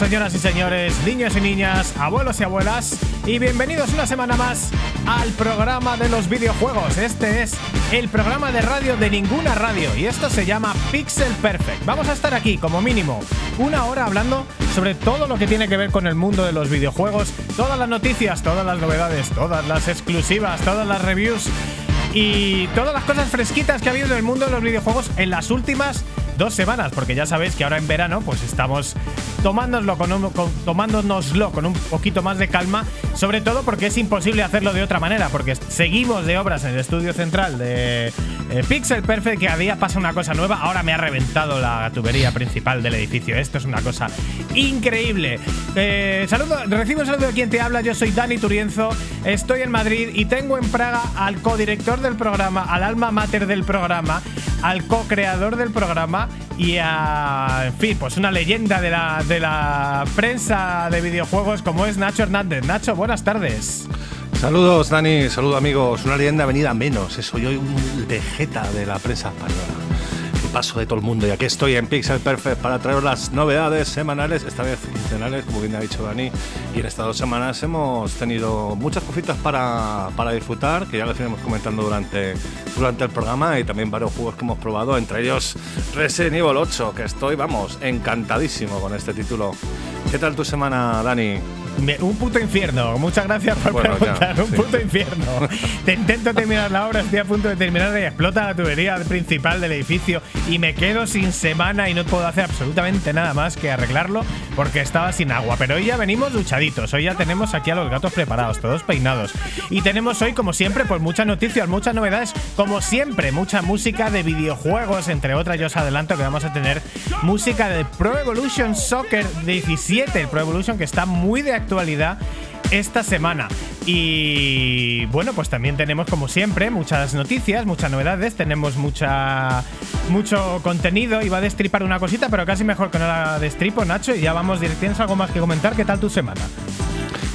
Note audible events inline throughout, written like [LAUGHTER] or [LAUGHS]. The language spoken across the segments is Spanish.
señoras y señores, niños y niñas, abuelos y abuelas, y bienvenidos una semana más al programa de los videojuegos. Este es el programa de radio de ninguna radio y esto se llama Pixel Perfect. Vamos a estar aquí como mínimo una hora hablando sobre todo lo que tiene que ver con el mundo de los videojuegos, todas las noticias, todas las novedades, todas las exclusivas, todas las reviews y todas las cosas fresquitas que ha habido en el mundo de los videojuegos en las últimas dos semanas, porque ya sabéis que ahora en verano pues estamos tomándonoslo con, un, tomándonoslo con un poquito más de calma, sobre todo porque es imposible hacerlo de otra manera, porque seguimos de obras en el estudio central de eh, Pixel Perfect, que a día pasa una cosa nueva, ahora me ha reventado la tubería principal del edificio, esto es una cosa increíble. Eh, saludo, recibo un saludo de quien te habla, yo soy Dani Turienzo, estoy en Madrid y tengo en Praga al codirector del programa, al alma mater del programa, al co-creador del programa y a, en fin, pues una leyenda de la, de la prensa de videojuegos como es Nacho Hernández. Nacho, buenas tardes. Saludos, Dani, saludos amigos. Una leyenda venida menos. Soy hoy un vegeta de la prensa española paso de todo el mundo y aquí estoy en Pixel Perfect para traeros las novedades semanales, esta vez quincenales, como bien ha dicho Dani, y en estas dos semanas hemos tenido muchas cositas para, para disfrutar, que ya les iremos comentando durante, durante el programa y también varios juegos que hemos probado, entre ellos Resident Evil 8, que estoy, vamos, encantadísimo con este título. ¿Qué tal tu semana, Dani? Un puto infierno. Muchas gracias por bueno, preguntar. Ya, un sí, puto infierno. Te intento terminar la obra, estoy a punto de terminar y explota la tubería principal del edificio y me quedo sin semana y no puedo hacer absolutamente nada más que arreglarlo porque estaba sin agua. Pero hoy ya venimos duchaditos. Hoy ya tenemos aquí a los gatos preparados, todos peinados. Y tenemos hoy, como siempre, pues muchas noticias, muchas novedades. Como siempre, mucha música de videojuegos, entre otras. Yo os adelanto que vamos a tener música de Pro Evolution Soccer 17, el Pro Evolution que está muy de actualidad esta semana. Y bueno, pues también tenemos como siempre muchas noticias, muchas novedades, tenemos mucha mucho contenido. Iba a destripar una cosita, pero casi mejor que no la destripo, Nacho, y ya vamos, ¿tienes algo más que comentar? ¿Qué tal tu semana?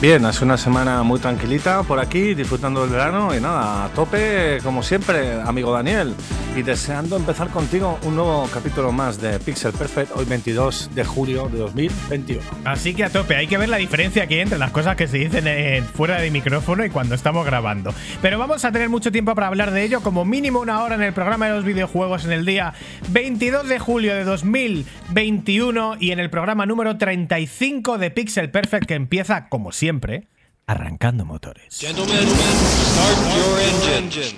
Bien, hace una semana muy tranquilita por aquí, disfrutando del verano y nada, a tope como siempre, amigo Daniel. Y deseando empezar contigo un nuevo capítulo más de Pixel Perfect, hoy 22 de julio de 2021. Así que a tope, hay que ver la diferencia que hay entre las cosas que se dicen en, fuera de micrófono y cuando estamos grabando. Pero vamos a tener mucho tiempo para hablar de ello, como mínimo una hora en el programa de los videojuegos en el día 22 de julio de 2021 y en el programa número 35 de Pixel Perfect que empieza como siempre siempre, arrancando motores. Gentlemen, start your engines.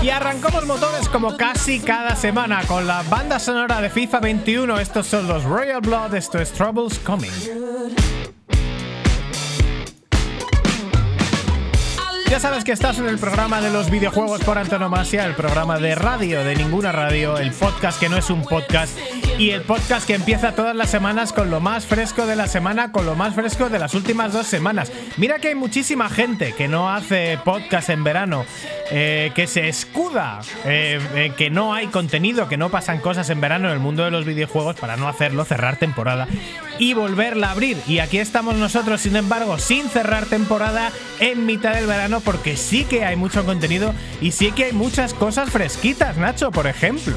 Y arrancamos motores como casi cada semana con la banda sonora de FIFA 21. Estos son los Royal Blood, esto es Troubles Coming. Ya sabes que estás en el programa de los videojuegos por antonomasia, el programa de radio de ninguna radio, el podcast que no es un podcast y el podcast que empieza todas las semanas con lo más fresco de la semana, con lo más fresco de las últimas dos semanas. Mira que hay muchísima gente que no hace podcast en verano, eh, que se escuda, eh, eh, que no hay contenido, que no pasan cosas en verano en el mundo de los videojuegos para no hacerlo, cerrar temporada y volverla a abrir. Y aquí estamos nosotros, sin embargo, sin cerrar temporada en mitad del verano porque sí que hay mucho contenido y sí que hay muchas cosas fresquitas, Nacho, por ejemplo.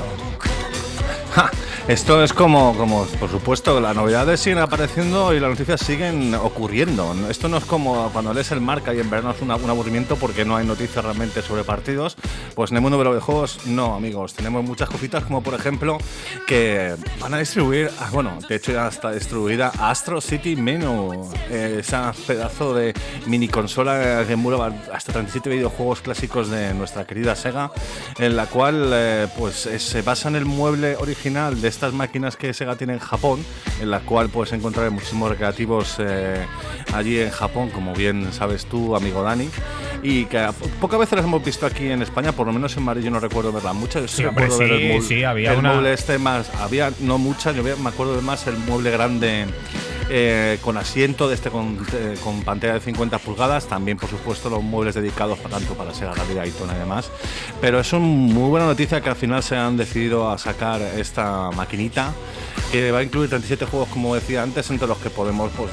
Ja, esto es como, como, por supuesto, las novedades siguen apareciendo y las noticias siguen ocurriendo. Esto no es como cuando lees el marca y en verano es una, un aburrimiento porque no hay noticias realmente sobre partidos. Pues en el mundo de los videojuegos, no, amigos. Tenemos muchas cositas, como por ejemplo que van a distribuir, ah, bueno, de hecho ya está distribuida Astro City Menu, eh, esa pedazo de mini consola que emula hasta 37 videojuegos clásicos de nuestra querida Sega, en la cual eh, pues se basa en el mueble original de estas máquinas que Sega tiene en Japón, en la cual puedes encontrar muchísimos recreativos eh, allí en Japón, como bien sabes tú, amigo Dani, y que pocas veces las hemos visto aquí en España, por lo menos en Madrid yo no recuerdo verlas muchas. Yo sí, hombre, sí, el, sí, había el una- mueble este más, había no muchas, yo me acuerdo de más el mueble grande eh, con asiento de este con, eh, pantalla de 50 pulgadas, también por supuesto los muebles dedicados tanto para Sega Rally Daytona y demás. Pero es una muy buena noticia que al final se han decidido a sacar esta maquinita que va a incluir 37 juegos, como decía antes, entre los que podemos pues,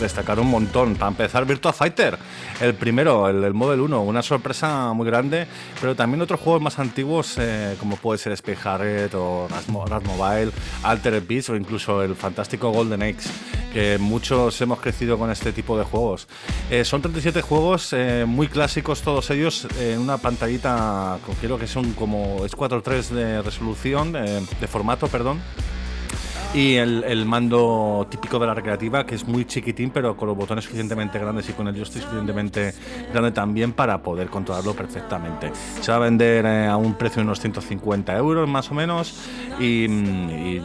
destacar un montón. Para empezar, Virtua Fighter, el primero, el, el Model 1, una sorpresa muy grande, pero también otros juegos más antiguos, eh, como puede ser Space Harriet o Rat Mobile, Altered Beast o incluso el fantástico Golden Eggs, que muchos hemos crecido con este tipo de juegos. Eh, son 37 juegos eh, muy clásicos, todos ellos en una pantallita, creo que son como es 4.3 de resolución, de formato, perdón y el, mando típico de la recreativa, que es muy chiquitín, pero con los botones suficientemente grandes y con el joystick suficientemente grande también para poder controlarlo perfectamente. Se va a vender eh, a un precio de unos 150 euros más o menos y, y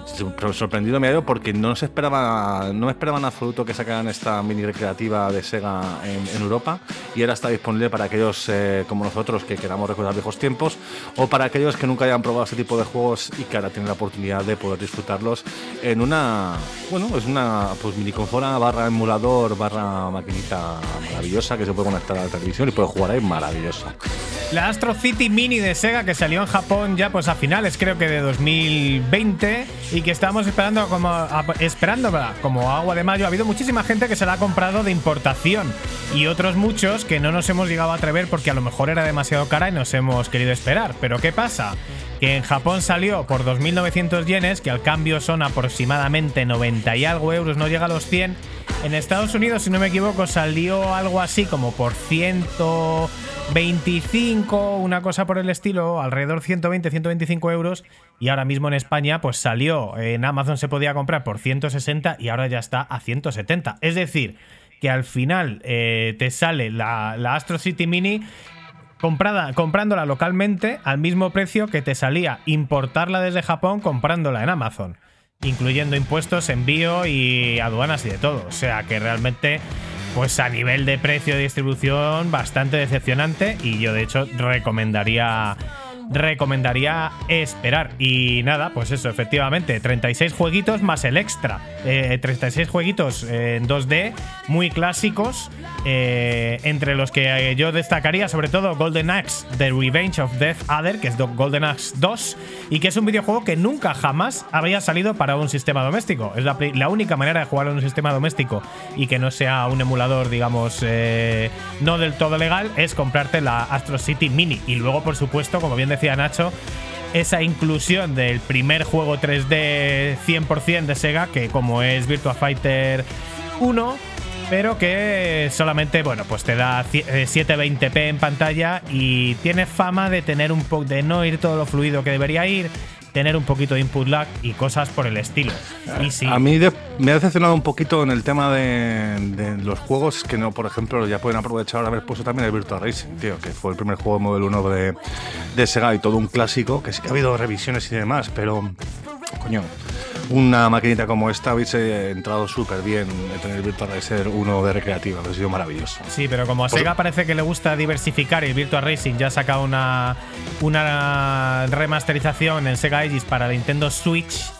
sorprendido me ha ido porque no se esperaba, no me esperaba en absoluto que sacaran esta mini recreativa de Sega en, en Europa y ahora está disponible para aquellos eh, como nosotros que queramos recordar viejos tiempos o para aquellos que nunca hayan probado este tipo de juegos y que ahora tienen la oportunidad de poder disfrutarlos en una, bueno, es una pues mini consola barra emulador barra maquinita maravillosa que se puede conectar a la televisión y puede jugar ahí maravilloso. La Astro City Mini de Sega que salió en Japón ya pues a finales creo que de 2020 y que estamos esperando como esperando como agua de mayo. Ha habido muchísima gente que se la ha comprado de importación y otros muchos que no nos hemos llegado a atrever porque a lo mejor era demasiado cara y nos hemos querido esperar. Pero ¿qué pasa? que en Japón salió por 2.900 yenes, que al cambio son aproximadamente 90 y algo euros, no llega a los 100. En Estados Unidos, si no me equivoco, salió algo así como por 125, una cosa por el estilo, alrededor 120, 125 euros. Y ahora mismo en España, pues salió, en Amazon se podía comprar por 160 y ahora ya está a 170. Es decir, que al final eh, te sale la, la Astro City Mini comprada, comprándola localmente al mismo precio que te salía importarla desde Japón comprándola en Amazon, incluyendo impuestos, envío y aduanas y de todo. O sea que realmente, pues a nivel de precio de distribución, bastante decepcionante y yo de hecho recomendaría recomendaría esperar. Y nada, pues eso, efectivamente, 36 jueguitos más el extra. 36 eh, jueguitos en 2D, muy clásicos, eh, entre los que yo destacaría sobre todo Golden Axe, The Revenge of Death Adder, que es Golden Axe 2, y que es un videojuego que nunca jamás había salido para un sistema doméstico. Es la, única manera de jugar en un sistema doméstico y que no sea un emulador, digamos, eh, no del todo legal, es comprarte la Astro City Mini. Y luego, por supuesto, como bien decía Nacho, esa inclusión del primer juego 3D 100% de Sega, que como es Virtua Fighter 1, pero que solamente, bueno, pues te da 720p en pantalla y tiene fama de tener un poco de no ir todo lo fluido que debería ir, tener un poquito de input lag y cosas por el estilo. A mí me ha decepcionado un poquito en el tema de, los juegos que no, por ejemplo, ya pueden aprovechar haber puesto también el Virtual Racing, tío, que fue el primer juego de Model 1 de, de Sega y todo un clásico, que sí que ha habido revisiones y demás, pero coño, una maquinita como esta hubiese entrado súper bien en tener Virtual Racer uno de recreativa, ha sido maravilloso. Sí, pero como a Sega parece que le gusta diversificar y el Virtual Racing ya ha sacado una, una remasterización en Sega Aegis para Nintendo Switch,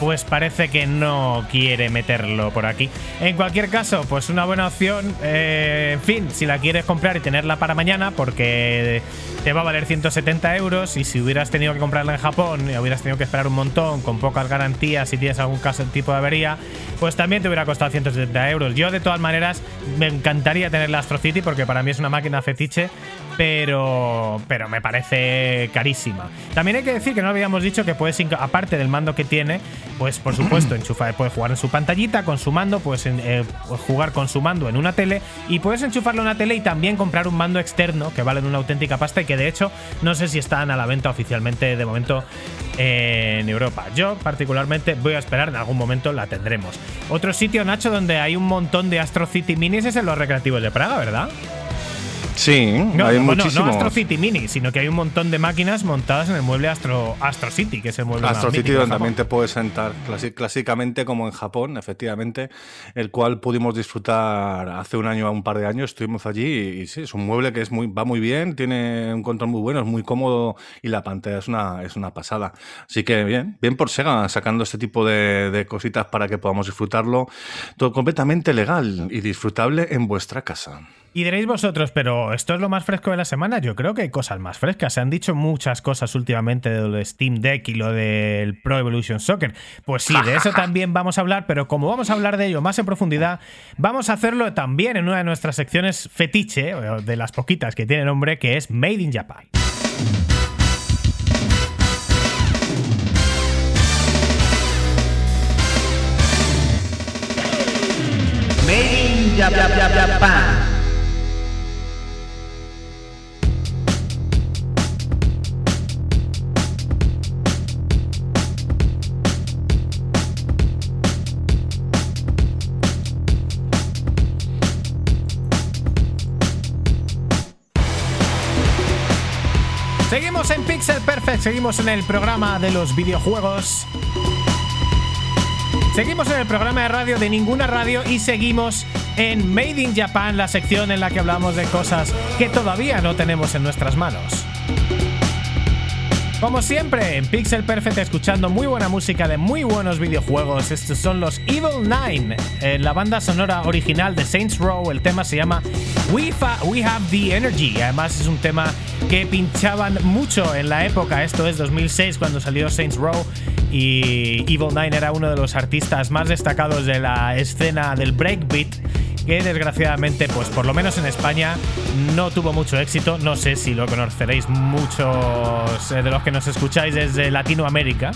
pues parece que no quiere meterlo por aquí. En cualquier caso, pues una buena opción. Eh, en fin, si la quieres comprar y tenerla para mañana, porque te va a valer 170 euros. Y si hubieras tenido que comprarla en Japón y hubieras tenido que esperar un montón, con pocas garantías, si tienes algún caso tipo de avería, pues también te hubiera costado 170 euros. Yo, de todas maneras, me encantaría tener la Astro City porque para mí es una máquina fetiche pero, pero me parece carísima. También hay que decir que no habíamos dicho que puedes, aparte del mando que tiene, pues por supuesto, [CLEARS THROAT] enchufar, puedes jugar en su pantallita con su mando, puedes eh, jugar con su mando en una tele y puedes enchufarlo en una tele y también comprar un mando externo que vale una auténtica pasta y que de hecho no sé si están a la venta oficialmente de momento en Europa. Yo particularmente voy a esperar, en algún momento la tendremos. Otro sitio, Nacho, donde hay un montón de Astro City Minis es en los recreativos de Praga, ¿verdad? Sí, No, hay no, bueno, no muchísimos. Astro City Mini, sino que hay un montón de máquinas montadas en el mueble Astro, Astro City, que es el mueble Astro City donde también te puedes sentar clásicamente como en Japón, efectivamente, el cual pudimos disfrutar hace un año, un par de años, estuvimos allí y, y sí, es un mueble que es muy, va muy bien, tiene un control muy bueno, es muy cómodo y la pantalla es una, es una pasada. Así que bien, bien por Sega sacando este tipo de, de cositas para que podamos disfrutarlo, todo completamente legal y disfrutable en vuestra casa. Y diréis vosotros, pero esto es lo más fresco de la semana. Yo creo que hay cosas más frescas. Se han dicho muchas cosas últimamente de lo de Steam Deck y lo del Pro Evolution Soccer. Pues sí, de eso [LAUGHS] también vamos a hablar, pero como vamos a hablar de ello más en profundidad, vamos a hacerlo también en una de nuestras secciones fetiche, o de las poquitas que tiene nombre, que es Made in Japan. Made in Jap- Jap- Jap- Japan. Seguimos en el programa de los videojuegos. Seguimos en el programa de radio de ninguna radio y seguimos en Made in Japan, la sección en la que hablamos de cosas que todavía no tenemos en nuestras manos. Como siempre, en Pixel Perfect escuchando muy buena música de muy buenos videojuegos. Estos son los Evil Nine, eh, la banda sonora original de Saints Row. El tema se llama We, Fa- We Have the Energy. Además es un tema que pinchaban mucho en la época. Esto es 2006 cuando salió Saints Row. Y Evil Nine era uno de los artistas más destacados de la escena del breakbeat que desgraciadamente, pues por lo menos en España, no tuvo mucho éxito. No sé si lo conoceréis muchos eh, de los que nos escucháis desde Latinoamérica.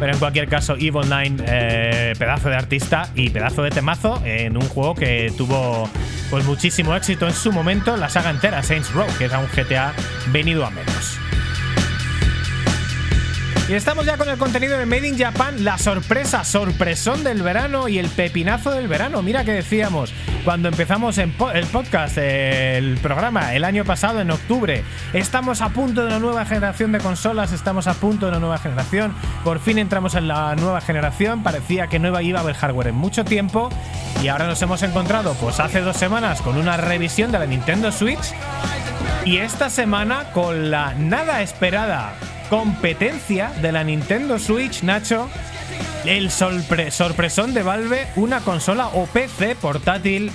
Pero en cualquier caso, Evil Nine, eh, pedazo de artista y pedazo de temazo en un juego que tuvo pues muchísimo éxito en su momento, la saga entera, Saints Row, que era un GTA venido a menos. Y estamos ya con el contenido de Made in Japan, la sorpresa, sorpresón del verano y el pepinazo del verano. Mira que decíamos cuando empezamos el podcast, el programa, el año pasado, en octubre. Estamos a punto de una nueva generación de consolas, estamos a punto de una nueva generación. Por fin entramos en la nueva generación. Parecía que no iba a haber hardware en mucho tiempo. Y ahora nos hemos encontrado, pues hace dos semanas, con una revisión de la Nintendo Switch. Y esta semana con la nada esperada competencia de la Nintendo Switch, Nacho, el sorpre- sorpresón de Valve, una consola o PC portátil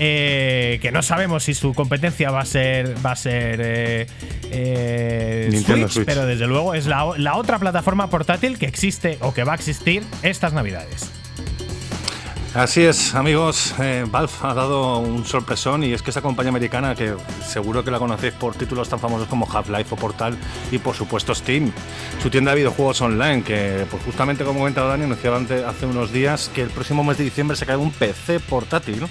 eh, que no sabemos si su competencia va a ser va a ser eh, eh, Switch, Switch. pero desde luego es la otra plataforma portátil que existe o que va a existir estas navidades. Así es, amigos. eh, Valve ha dado un sorpresón y es que esa compañía americana que seguro que la conocéis por títulos tan famosos como Half-Life o Portal y por supuesto Steam, su tienda de videojuegos online que pues justamente como comentaba Dani anunciaba hace unos días que el próximo mes de diciembre se cae un PC portátil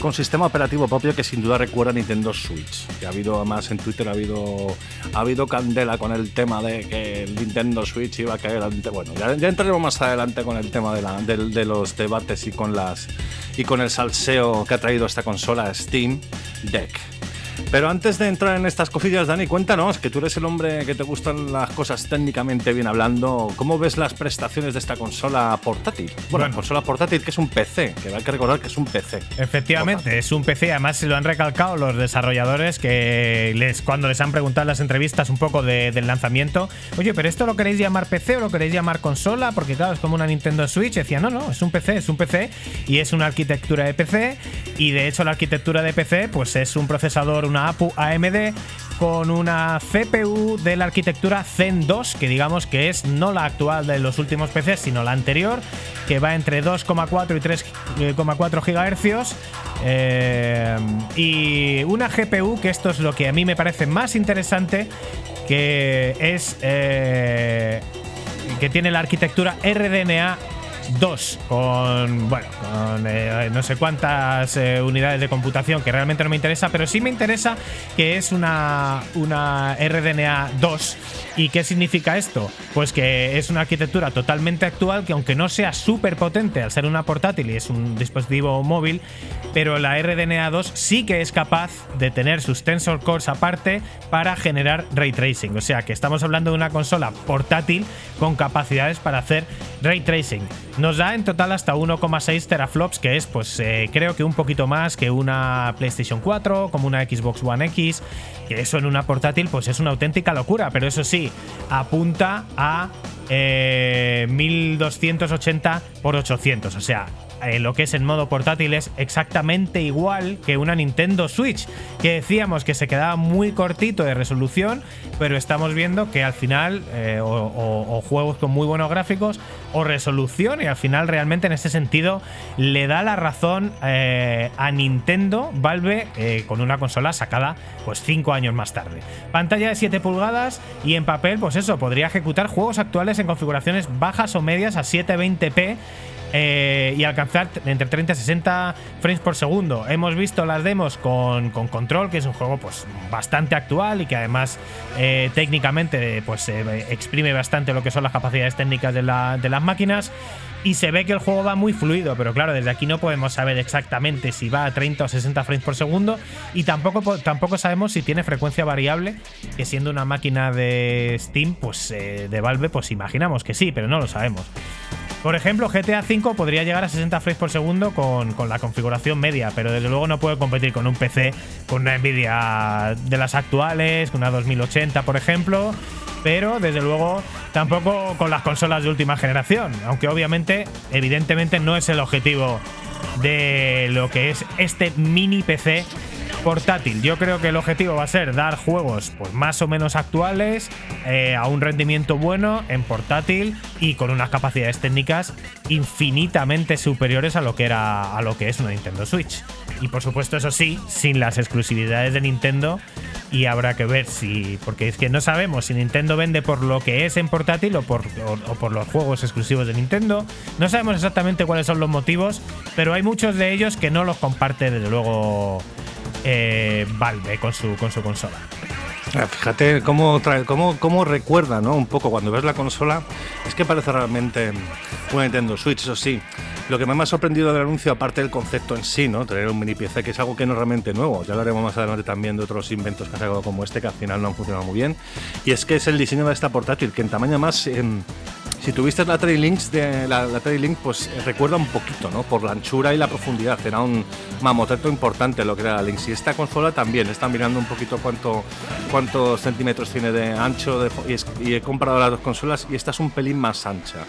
con sistema operativo propio que sin duda recuerda a Nintendo Switch. Que ha habido además en Twitter ha habido ha habido candela con el tema de que el Nintendo Switch iba a caer ante. Bueno, ya, ya entraremos más adelante con el tema de, la- del- de los debates y con y con el salseo que ha traído esta consola Steam Deck. Pero antes de entrar en estas cosillas, Dani, cuéntanos, que tú eres el hombre que te gustan las cosas técnicamente bien hablando. ¿Cómo ves las prestaciones de esta consola portátil? Bueno, Bueno. consola portátil que es un PC, que hay que recordar que es un PC. Efectivamente, es un PC, además se lo han recalcado los desarrolladores que les, cuando les han preguntado en las entrevistas un poco de- del lanzamiento, oye, pero esto lo queréis llamar PC o lo queréis llamar consola, porque claro, es como una Nintendo Switch, decía, no, no, es un PC, es un PC y es una arquitectura de PC y de hecho la arquitectura de PC pues es un procesador, una APU AMD con una CPU de la arquitectura Zen 2, que digamos que es no la actual de los últimos PCs, sino la anterior, que va entre 2,4 y 3,4 GHz. eh, y una GPU, que esto es lo que a mí me parece más interesante, que es eh, que tiene la arquitectura RDNA 2 con, bueno, con eh, no sé cuántas eh, unidades de computación que realmente no me interesa, pero sí me interesa que es una, una RDNA 2. ¿Y qué significa esto? Pues que es una arquitectura totalmente actual que aunque no sea súper potente al ser una portátil y es un dispositivo móvil, pero la RDNA 2 sí que es capaz de tener sus tensor cores aparte para generar ray tracing. O sea que estamos hablando de una consola portátil con capacidades para hacer ray tracing. Nos da en total hasta 1,6 teraflops, que es pues eh, creo que un poquito más que una PlayStation 4, como una Xbox One X, que eso en una portátil pues es una auténtica locura, pero eso sí, apunta a 1280 x 800, o sea, eh, lo que es en modo portátil es exactamente igual que una Nintendo Switch, que decíamos que se quedaba muy cortito de resolución, pero estamos viendo que al final, eh, o, juegos con muy buenos gráficos, o resolución, y al final realmente en ese sentido le da la razón eh, a Nintendo Valve con una consola sacada pues 5 años más tarde. Pantalla de 7 pulgadas y en papel, pues eso, podría ejecutar juegos actuales en configuraciones bajas o medias a 720p eh, y alcanzar entre 30 y 60 frames por segundo. Hemos visto las demos con, Control, que es un juego pues, bastante actual y que además eh, técnicamente pues, exprime bastante lo que son las capacidades técnicas de, las máquinas. Y se ve que el juego va muy fluido, pero claro, desde aquí no podemos saber exactamente si va a 30 o 60 frames por segundo. Y tampoco, tampoco sabemos si tiene frecuencia variable, que siendo una máquina de Steam, pues eh, de Valve, pues imaginamos que sí, pero no lo sabemos. Por ejemplo, GTA V podría llegar a 60 frames por segundo con, la configuración media, pero desde luego no puede competir con un PC con una Nvidia de las actuales, con una 2080, por ejemplo, pero desde luego tampoco con las consolas de última generación, aunque obviamente, evidentemente, no es el objetivo de lo que es este mini PC portátil. Yo creo que el objetivo va a ser dar juegos pues, más o menos actuales, eh, a un rendimiento bueno en portátil y con unas capacidades técnicas infinitamente superiores a lo que era a lo que es una Nintendo Switch. Y por supuesto, eso sí, sin las exclusividades de Nintendo. Y habrá que ver si. Porque es que no sabemos si Nintendo vende por lo que es en portátil o por, o por los juegos exclusivos de Nintendo. No sabemos exactamente cuáles son los motivos, pero hay muchos de ellos que no los comparte, desde luego, eh, Valve con su, con su consola. Ah, fíjate cómo, cómo, cómo, recuerda, ¿no? Un poco cuando ves la consola, es que parece realmente un Nintendo Switch, eso sí. Lo que más me ha sorprendido del anuncio, aparte del concepto en sí, ¿no? Tener un mini PC, que es algo que no es realmente nuevo. Ya hablaremos más adelante también de otros inventos que han sacado como este, que al final no han funcionado muy bien. Y es que es el diseño de esta portátil, que en tamaño más. Si tuviste la Links de la, la Link, pues eh, recuerda un poquito, ¿no? Por la anchura y la profundidad. Era un mamoteto importante lo que era la Lynx. Y esta consola también. Está mirando un poquito cuánto, cuántos centímetros tiene de ancho y, he comparado las dos consolas y esta es un pelín más ancha.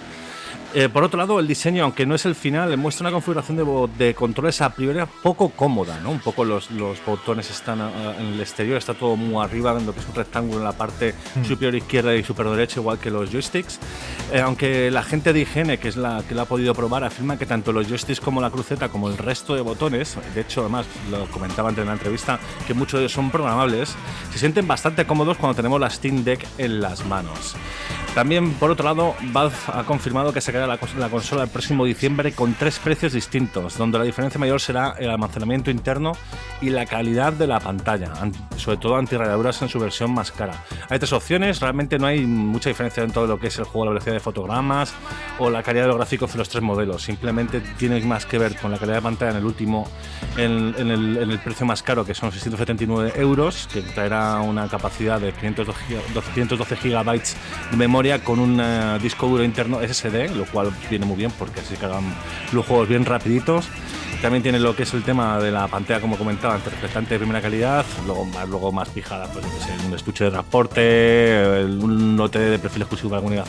Eh, por otro lado, el diseño, aunque no es el final, muestra una configuración de, de controles a priori poco cómoda, ¿no? Un poco los, los botones están en el exterior, está todo muy arriba, lo que es un rectángulo en la parte hmm. superior izquierda y superior derecha, igual que los joysticks. Eh, aunque la gente de Higiene, que es la que lo ha podido probar, afirma que tanto los joysticks como la cruceta, como el resto de botones, de hecho, además, lo comentaba antes en la entrevista, que muchos de ellos son programables, se sienten bastante cómodos cuando tenemos la Steam Deck en las manos. También, por otro lado, Valve ha confirmado que se queda la, consola el próximo diciembre con tres precios distintos, donde la diferencia mayor será el almacenamiento interno y la calidad de la pantalla, sobre todo antirradiaduras en su versión más cara. Hay tres opciones, realmente no hay mucha diferencia en todo lo que es el juego, la velocidad de fotogramas o la calidad de los gráficos de los tres modelos. Simplemente tiene más que ver con la calidad de pantalla en el último, en, el, precio más caro, que son 679 euros, que traerá una capacidad de 512 GB de memoria con un eh, disco duro interno SSD, lo cual viene muy bien porque así cargan los juegos bien rapiditos. También tiene lo que es el tema de la pantalla, como comentaba, reflectante de primera calidad, luego más, luego más fijada, pues, un estuche de transporte, un lote de perfil exclusivo para la comunidad,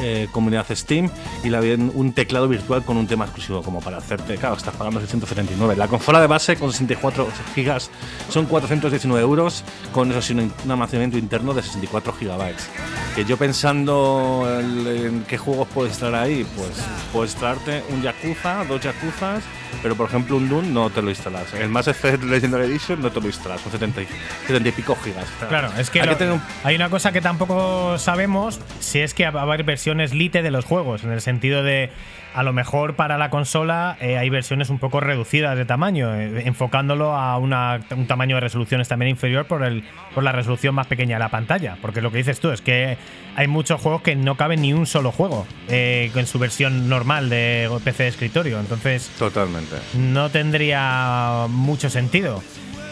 eh, comunidad Steam y la, un teclado virtual con un tema exclusivo como para hacerte, claro, estás pagando 679. La consola de base con 64 gigas son 419 euros, con eso sí, un almacenamiento interno de 64 gigabytes. Que yo pensando en, en qué juegos puedes traer ahí, pues puedes traerte un Yakuza, dos Yakuzas, pero por ejemplo un Doom no te lo instalas. El Mass Effect Legendary Edition no te lo instalas, son 70 y, 70 y pico gigas. Claro, es que, Hay lo- que tener un- hay una cosa que tampoco sabemos si es que va a haber versiones lite de los juegos, en el sentido de a lo mejor para la consola eh, hay versiones un poco reducidas de tamaño, eh, enfocándolo a una- un tamaño de resoluciones también inferior por, el, por la resolución más pequeña de la pantalla. Porque lo que dices tú es que hay muchos juegos que no caben ni un solo juego eh, en su versión normal de PC de escritorio. Entonces Totalmente. no tendría mucho sentido.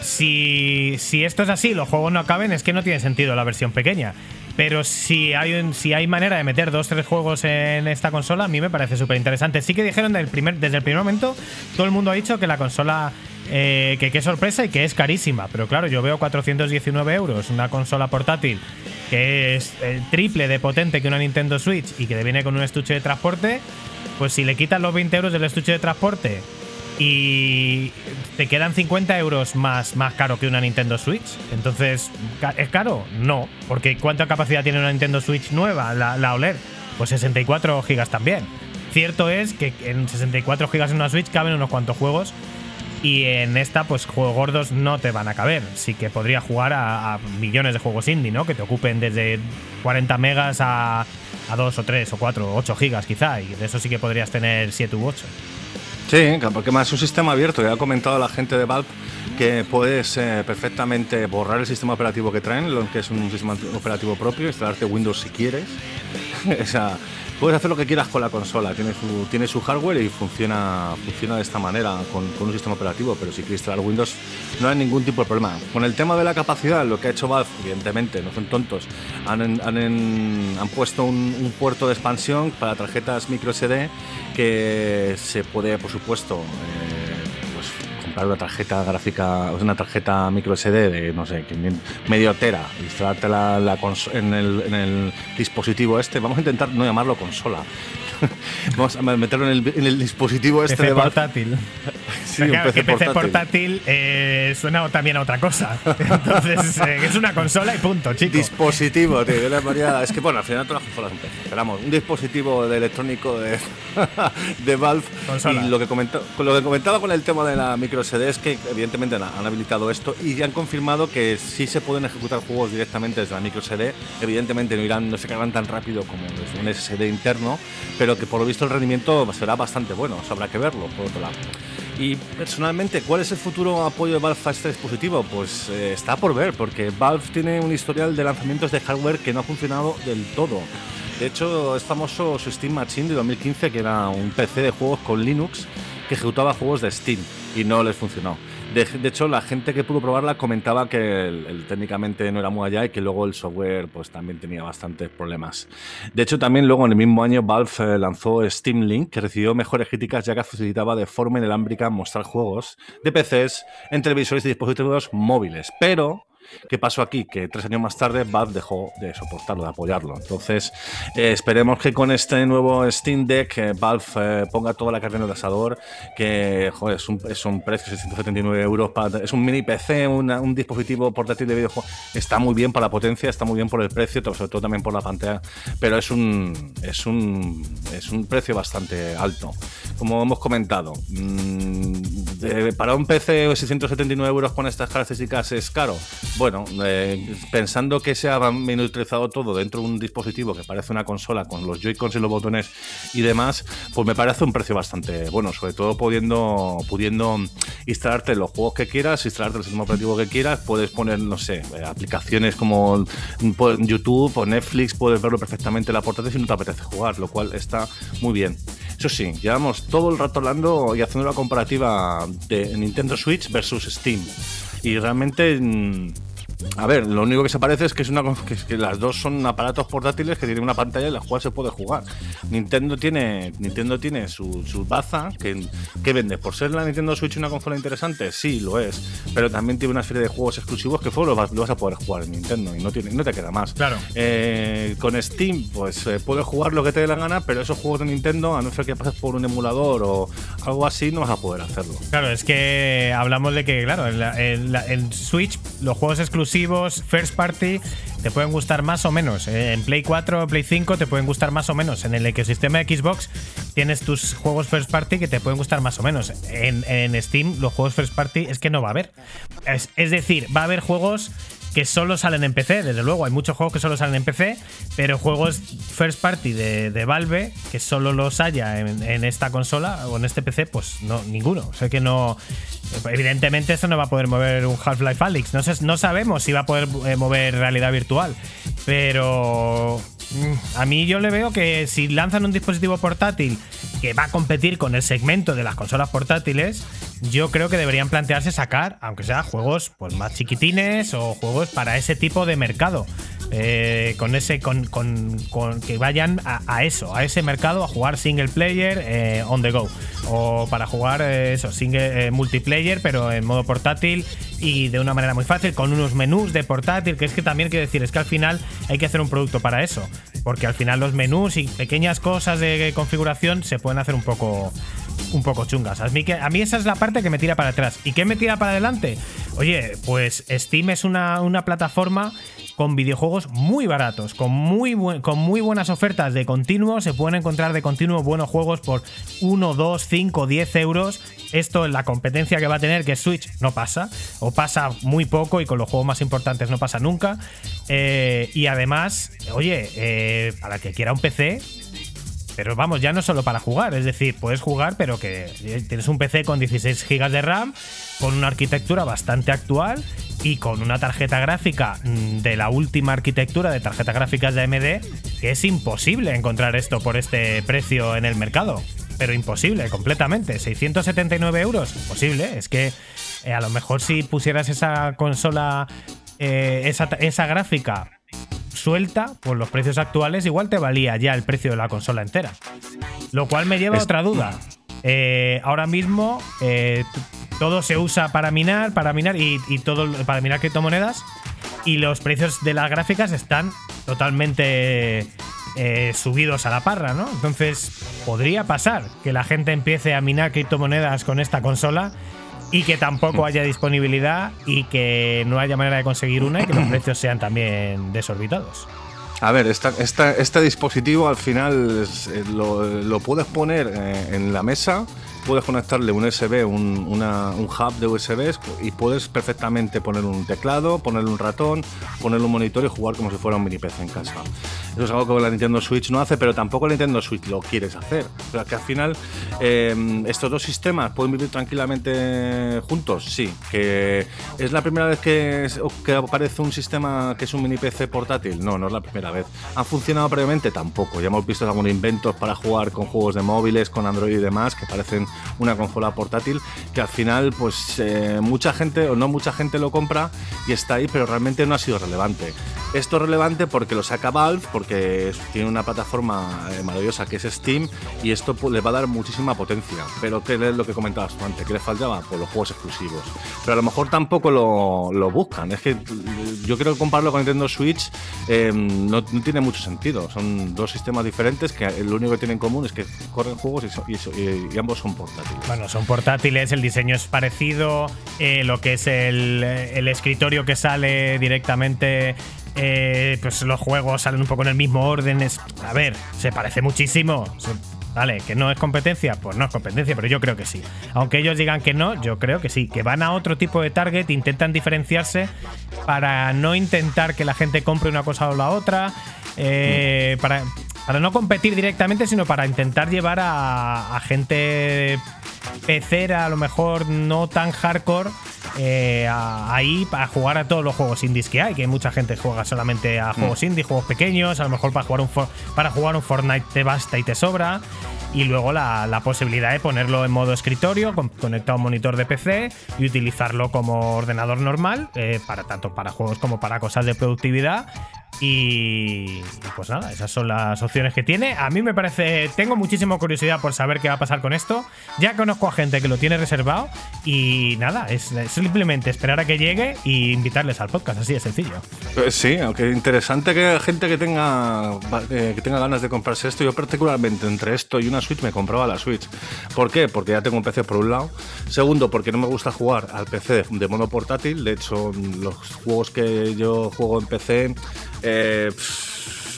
Si, si esto es así, los juegos no acaben, es que no tiene sentido la versión pequeña. Pero si hay, si hay manera de meter dos tres juegos en esta consola, a mí me parece súper interesante. Sí que dijeron primer, desde el primer momento, todo el mundo ha dicho que la consola, eh, que qué sorpresa y que es carísima. Pero claro, yo veo 419 euros, una consola portátil que es el triple de potente que una Nintendo Switch y que viene con un estuche de transporte. Pues si le quitas los 20 euros del estuche de transporte y te quedan 50 euros más, más caro que una Nintendo Switch. Entonces, ¿ca- ¿es caro? No, porque ¿cuánta capacidad tiene una Nintendo Switch nueva, la, la OLED? Pues 64 gigas también. Cierto es que en 64 gigas en una Switch caben unos cuantos juegos y en esta, pues juegos gordos no te van a caber. Sí que podría jugar a, a millones de juegos indie, ¿no? Que te ocupen desde 40 megas a, a 2 o 3 o 4 o 8 gigas quizá. Y de eso sí que podrías tener 7 u 8. Sí, porque es un sistema abierto. Ya ha comentado la gente de Valve que puedes eh, perfectamente borrar el sistema operativo que traen, lo que es un sistema operativo propio, instalarte Windows si quieres. [LAUGHS] puedes hacer lo que quieras con la consola. Tiene su, hardware y funciona, de esta manera con, un sistema operativo. Pero si quieres instalar Windows, no hay ningún tipo de problema. Con el tema de la capacidad, lo que ha hecho Valve, evidentemente, no son tontos, han, puesto un, un puerto de expansión para tarjetas micro SD que se puede, por supuesto, eh, comprar una tarjeta gráfica, una tarjeta micro SD de, no sé, 500 medio tera, instalarte la, en, el, en el dispositivo este. Vamos a intentar no llamarlo consola. [LAUGHS] Vamos a meterlo en el, en el dispositivo este PC de portátil. [LAUGHS] Sí, un claro, PC que PC portátil, portátil. eh, suena también a otra cosa. [LAUGHS] Entonces, eh, es una consola y punto, chico. Dispositivo, tío. yo le Es que bueno, al final todas las consolas son vamos, un dispositivo de electrónico de, de Valve. Consola. Y lo que, comenta- con lo que comentaba con el tema de la micro SD es que evidentemente han, han habilitado esto y ya han confirmado que sí se pueden ejecutar juegos directamente desde la micro SD. Evidentemente no irán, no se cargan tan rápido como desde un SSD interno, pero que por lo visto el rendimiento será bastante bueno. Habrá que verlo, por otro lado. Y personalmente, ¿cuál es el futuro apoyo de Valve a este dispositivo? Pues eh, está por ver, porque Valve tiene un historial de lanzamientos de hardware que no ha funcionado del todo. De hecho, es famoso su Steam Machine de 2015, que era un PC de juegos con Linux que ejecutaba juegos de Steam y no les funcionó. De, hecho, la gente que pudo probarla comentaba que el técnicamente no era muy allá y que luego el software pues también tenía bastantes problemas. De hecho, también luego en el mismo año Valve eh, lanzó Steam Link, que recibió mejores críticas ya que facilitaba de forma inalámbrica mostrar juegos de PCs en televisores y dispositivos móviles. Pero ¿Qué pasó aquí? Que tres años más tarde Valve dejó de soportarlo, de apoyarlo. Entonces, eh, esperemos que con este nuevo Steam Deck eh, Valve eh, ponga toda la carne en el asador, que joder, es, un, precio de 679 euros, para, es un mini PC, un dispositivo portátil de videojuego. Está muy bien para la potencia, está muy bien por el precio, sobre todo también por la pantalla, pero es un, es un, es un precio bastante alto. Como hemos comentado, mm, para un PC de 679 euros con estas características es caro. Bueno, eh, pensando que se ha miniaturizado todo dentro de un dispositivo que parece una consola con los Joy-Cons y los botones y demás, pues me parece un precio bastante bueno, sobre todo pudiendo, pudiendo instalarte los juegos que quieras, instalarte el sistema operativo que quieras, puedes poner, no sé, eh, aplicaciones como pues, YouTube o Netflix, puedes verlo perfectamente en la portátil si no te apetece jugar, lo cual está muy bien. Eso sí, llevamos todo el rato hablando y haciendo la comparativa de Nintendo Switch versus Steam. Y realmente, mm, a ver, lo único que se parece es que, es una, que, es que las dos son aparatos portátiles que tienen una pantalla en la cual se puede jugar. Nintendo tiene, Nintendo tiene su, su baza que, que vende. Por ser la Nintendo Switch una consola interesante, sí, lo es. Pero también tiene una serie de juegos exclusivos que solo lo vas, lo vas a poder jugar en Nintendo y no, tiene, no te queda más. Claro. Eh, con Steam, pues eh, puedes jugar lo que te dé la gana, pero esos juegos de Nintendo, a no ser que pases por un emulador o algo así, no vas a poder hacerlo. Claro, es que hablamos de que, claro, en la- en Switch los juegos exclusivos exclusivos first party te pueden gustar más o menos. Eh, En Play 4 o Play 5 te pueden gustar más o menos. En el ecosistema de Xbox tienes tus juegos first party que te pueden gustar más o menos. En, Steam los juegos first party es que no va a haber. Es decir, va a haber juegos que solo salen en PC, desde luego, hay muchos juegos que solo salen en PC, pero juegos first party de, de Valve, que solo los haya en, en esta consola o en este PC, pues no, ninguno. O sea que no. Evidentemente, esto no va a poder mover un Half-Life Alyx. No, no sabemos si va a poder eh, mover realidad virtual, pero. mm, A mí yo le veo que si lanzan un dispositivo portátil que va a competir con el segmento de las consolas portátiles, yo creo que deberían plantearse sacar, aunque sea juegos pues, más chiquitines o juegos para ese tipo de mercado. Eh, con ese con, con- con- que vayan a, eso, a ese mercado, a jugar single player eh, on the go. O para jugar eh, eso, single multiplayer, pero en modo portátil y de una manera muy fácil, con unos menús de portátil, que es que también quiero decir, es que al final hay que hacer un producto para eso. Porque al final los menús y pequeñas cosas de configuración se pueden hacer un poco un poco chungas. A mí, que, a mí esa es la parte que me tira para atrás. ¿Y qué me tira para adelante? Oye, pues Steam es una, una plataforma con videojuegos muy baratos, con muy, con muy buenas ofertas de continuo. Se pueden encontrar de continuo buenos juegos por 1, 2, 5, 10 euros. Esto en la competencia que va a tener, que Switch, no pasa. O pasa muy poco y con los juegos más importantes no pasa nunca. Eh, y además, oye, eh, para que quiera un PC, pero vamos, ya no solo para jugar, es decir, puedes jugar, pero que eh, tienes un PC con 16 GB de RAM, con una arquitectura bastante actual y con una tarjeta gráfica mm, de la última arquitectura de tarjetas gráficas de AMD, que es imposible encontrar esto por este precio en el mercado. Pero imposible, completamente. 679 euros, imposible. Es que eh, a lo mejor si pusieras esa consola, eh, esa, esa gráfica suelta, por los precios actuales, igual te valía ya el precio de la consola entera. Lo cual me lleva a otra duda. Eh, ahora mismo eh, todo se usa para minar, para minar y, y todo para minar criptomonedas. Y los precios de las gráficas están totalmente eh, subidos a la parra, ¿no? Entonces, podría pasar que la gente empiece a minar criptomonedas con esta consola y que tampoco haya disponibilidad y que no haya manera de conseguir una y que los [CLEARS THROAT] precios sean también desorbitados. A ver, esta, esta- este dispositivo al final eh, lo, lo puedes poner eh, en la mesa, puedes conectarle un USB, un, un hub de USBs y puedes perfectamente poner un teclado, ponerle un ratón, ponerle un monitor y jugar como si fuera un mini PC en casa. Eso es algo que la Nintendo Switch no hace, pero tampoco la Nintendo Switch lo quieres hacer. O sea, que al final eh, estos dos sistemas pueden vivir tranquilamente juntos, sí. Que es la primera vez que, que aparece un sistema que es un mini PC portátil. No, no es la primera vez. ¿Han funcionado previamente? Tampoco. Ya hemos visto algunos inventos para jugar con juegos de móviles, con Android y demás, que parecen una consola portátil, que al final, pues eh, mucha gente, o no mucha gente lo compra y está ahí, pero realmente no ha sido relevante. Esto es relevante porque lo saca Valve, porque tiene una plataforma eh, maravillosa que es Steam y esto pues, le va a dar muchísima potencia. Pero ¿qué es lo que comentabas antes? ¿Qué les faltaba? Pues los juegos exclusivos. Pero a lo mejor tampoco lo, lo buscan. Es que yo creo que compararlo con Nintendo Switch eh, no, no tiene mucho sentido. Son dos sistemas diferentes que lo único que tienen en común es que corren juegos y, y- y ambos son portátiles. Bueno, son portátiles, el diseño es parecido, eh, lo que es el, escritorio que sale directamente, eh, pues los juegos salen un poco en el mismo orden. Es, a ver, se parece muchísimo. Vale, que no es competencia, pues no es competencia, pero yo creo que sí. Aunque ellos digan que no, yo creo que sí, que van a otro tipo de target, intentan diferenciarse para no intentar que la gente compre una cosa o la otra, eh, para, para no competir directamente, sino para intentar llevar a, a gente pecera, a lo mejor no tan hardcore, eh, a- ahí para jugar a todos los juegos indies que hay, que mucha gente juega solamente a juegos indie, juegos pequeños, a lo mejor para jugar un, For- para jugar un Fortnite te basta y te sobra. Y luego la, la posibilidad de ponerlo en modo escritorio, con- conectado a un monitor de PC y utilizarlo como ordenador normal, eh, para tanto para juegos como para cosas de productividad. Y, pues nada, esas son las opciones que tiene. A mí me parece, tengo muchísima curiosidad por saber qué va a pasar con esto. Ya conozco a gente que lo tiene reservado y nada, es, simplemente esperar a que llegue y invitarles al podcast, así de sencillo. Eh, Sí, aunque interesante que gente que tenga, eh, que tenga ganas de comprarse esto. Yo particularmente entre esto y una Switch me compraba la Switch. ¿Por qué? Porque ya tengo un PC por un lado. Segundo, porque no me gusta jugar al PC de modo portátil. De hecho, los juegos que yo juego en PC... eh,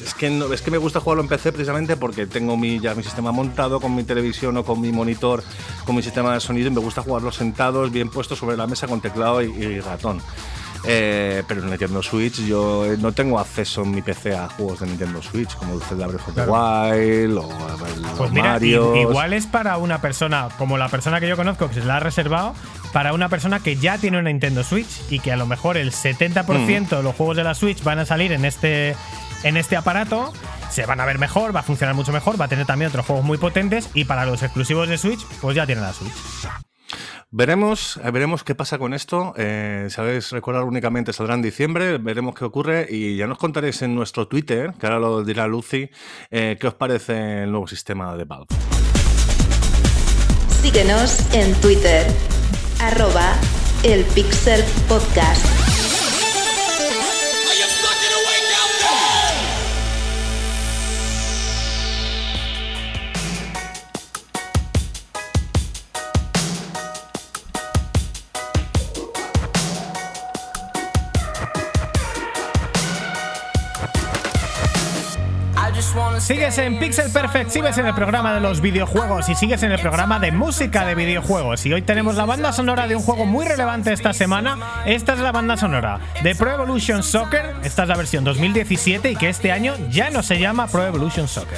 es que, no- es que me gusta jugarlo en PC precisamente porque tengo mi, ya mi sistema montado con mi televisión o con mi monitor, con mi sistema de sonido y me gusta jugarlo sentados, bien puestos sobre la mesa con teclado y, y ratón. Eh, pero en Nintendo Switch yo eh, no tengo acceso en mi PC a juegos de Nintendo Switch como el Zelda Breath of the Wild o el Pues mira, i- Mario. igual es para una persona, como la persona que yo conozco que se la ha reservado, para una persona que ya tiene una Nintendo Switch y que a lo mejor el 70% de los juegos de la Switch van a salir en este, en este aparato, se van a ver mejor, va a funcionar mucho mejor, va a tener también otros juegos muy potentes y para los exclusivos de Switch, pues ya tiene la Switch. Veremos, eh, veremos qué pasa con esto. Eh, si sabéis recordar únicamente saldrá en diciembre, veremos qué ocurre y ya nos contaréis en nuestro Twitter, que ahora lo dirá Lucy, eh, qué os parece el nuevo sistema de Valve. Síguenos en Twitter, arroba el Pixel Podcast. Sigues en Pixel Perfect, sigues en el programa de los videojuegos y sigues en el programa de música de videojuegos. Y hoy tenemos la banda sonora de un juego muy relevante esta semana. Esta es la banda sonora de Pro Evolution Soccer. Esta es la versión 2017 y que este año ya no se llama Pro Evolution Soccer.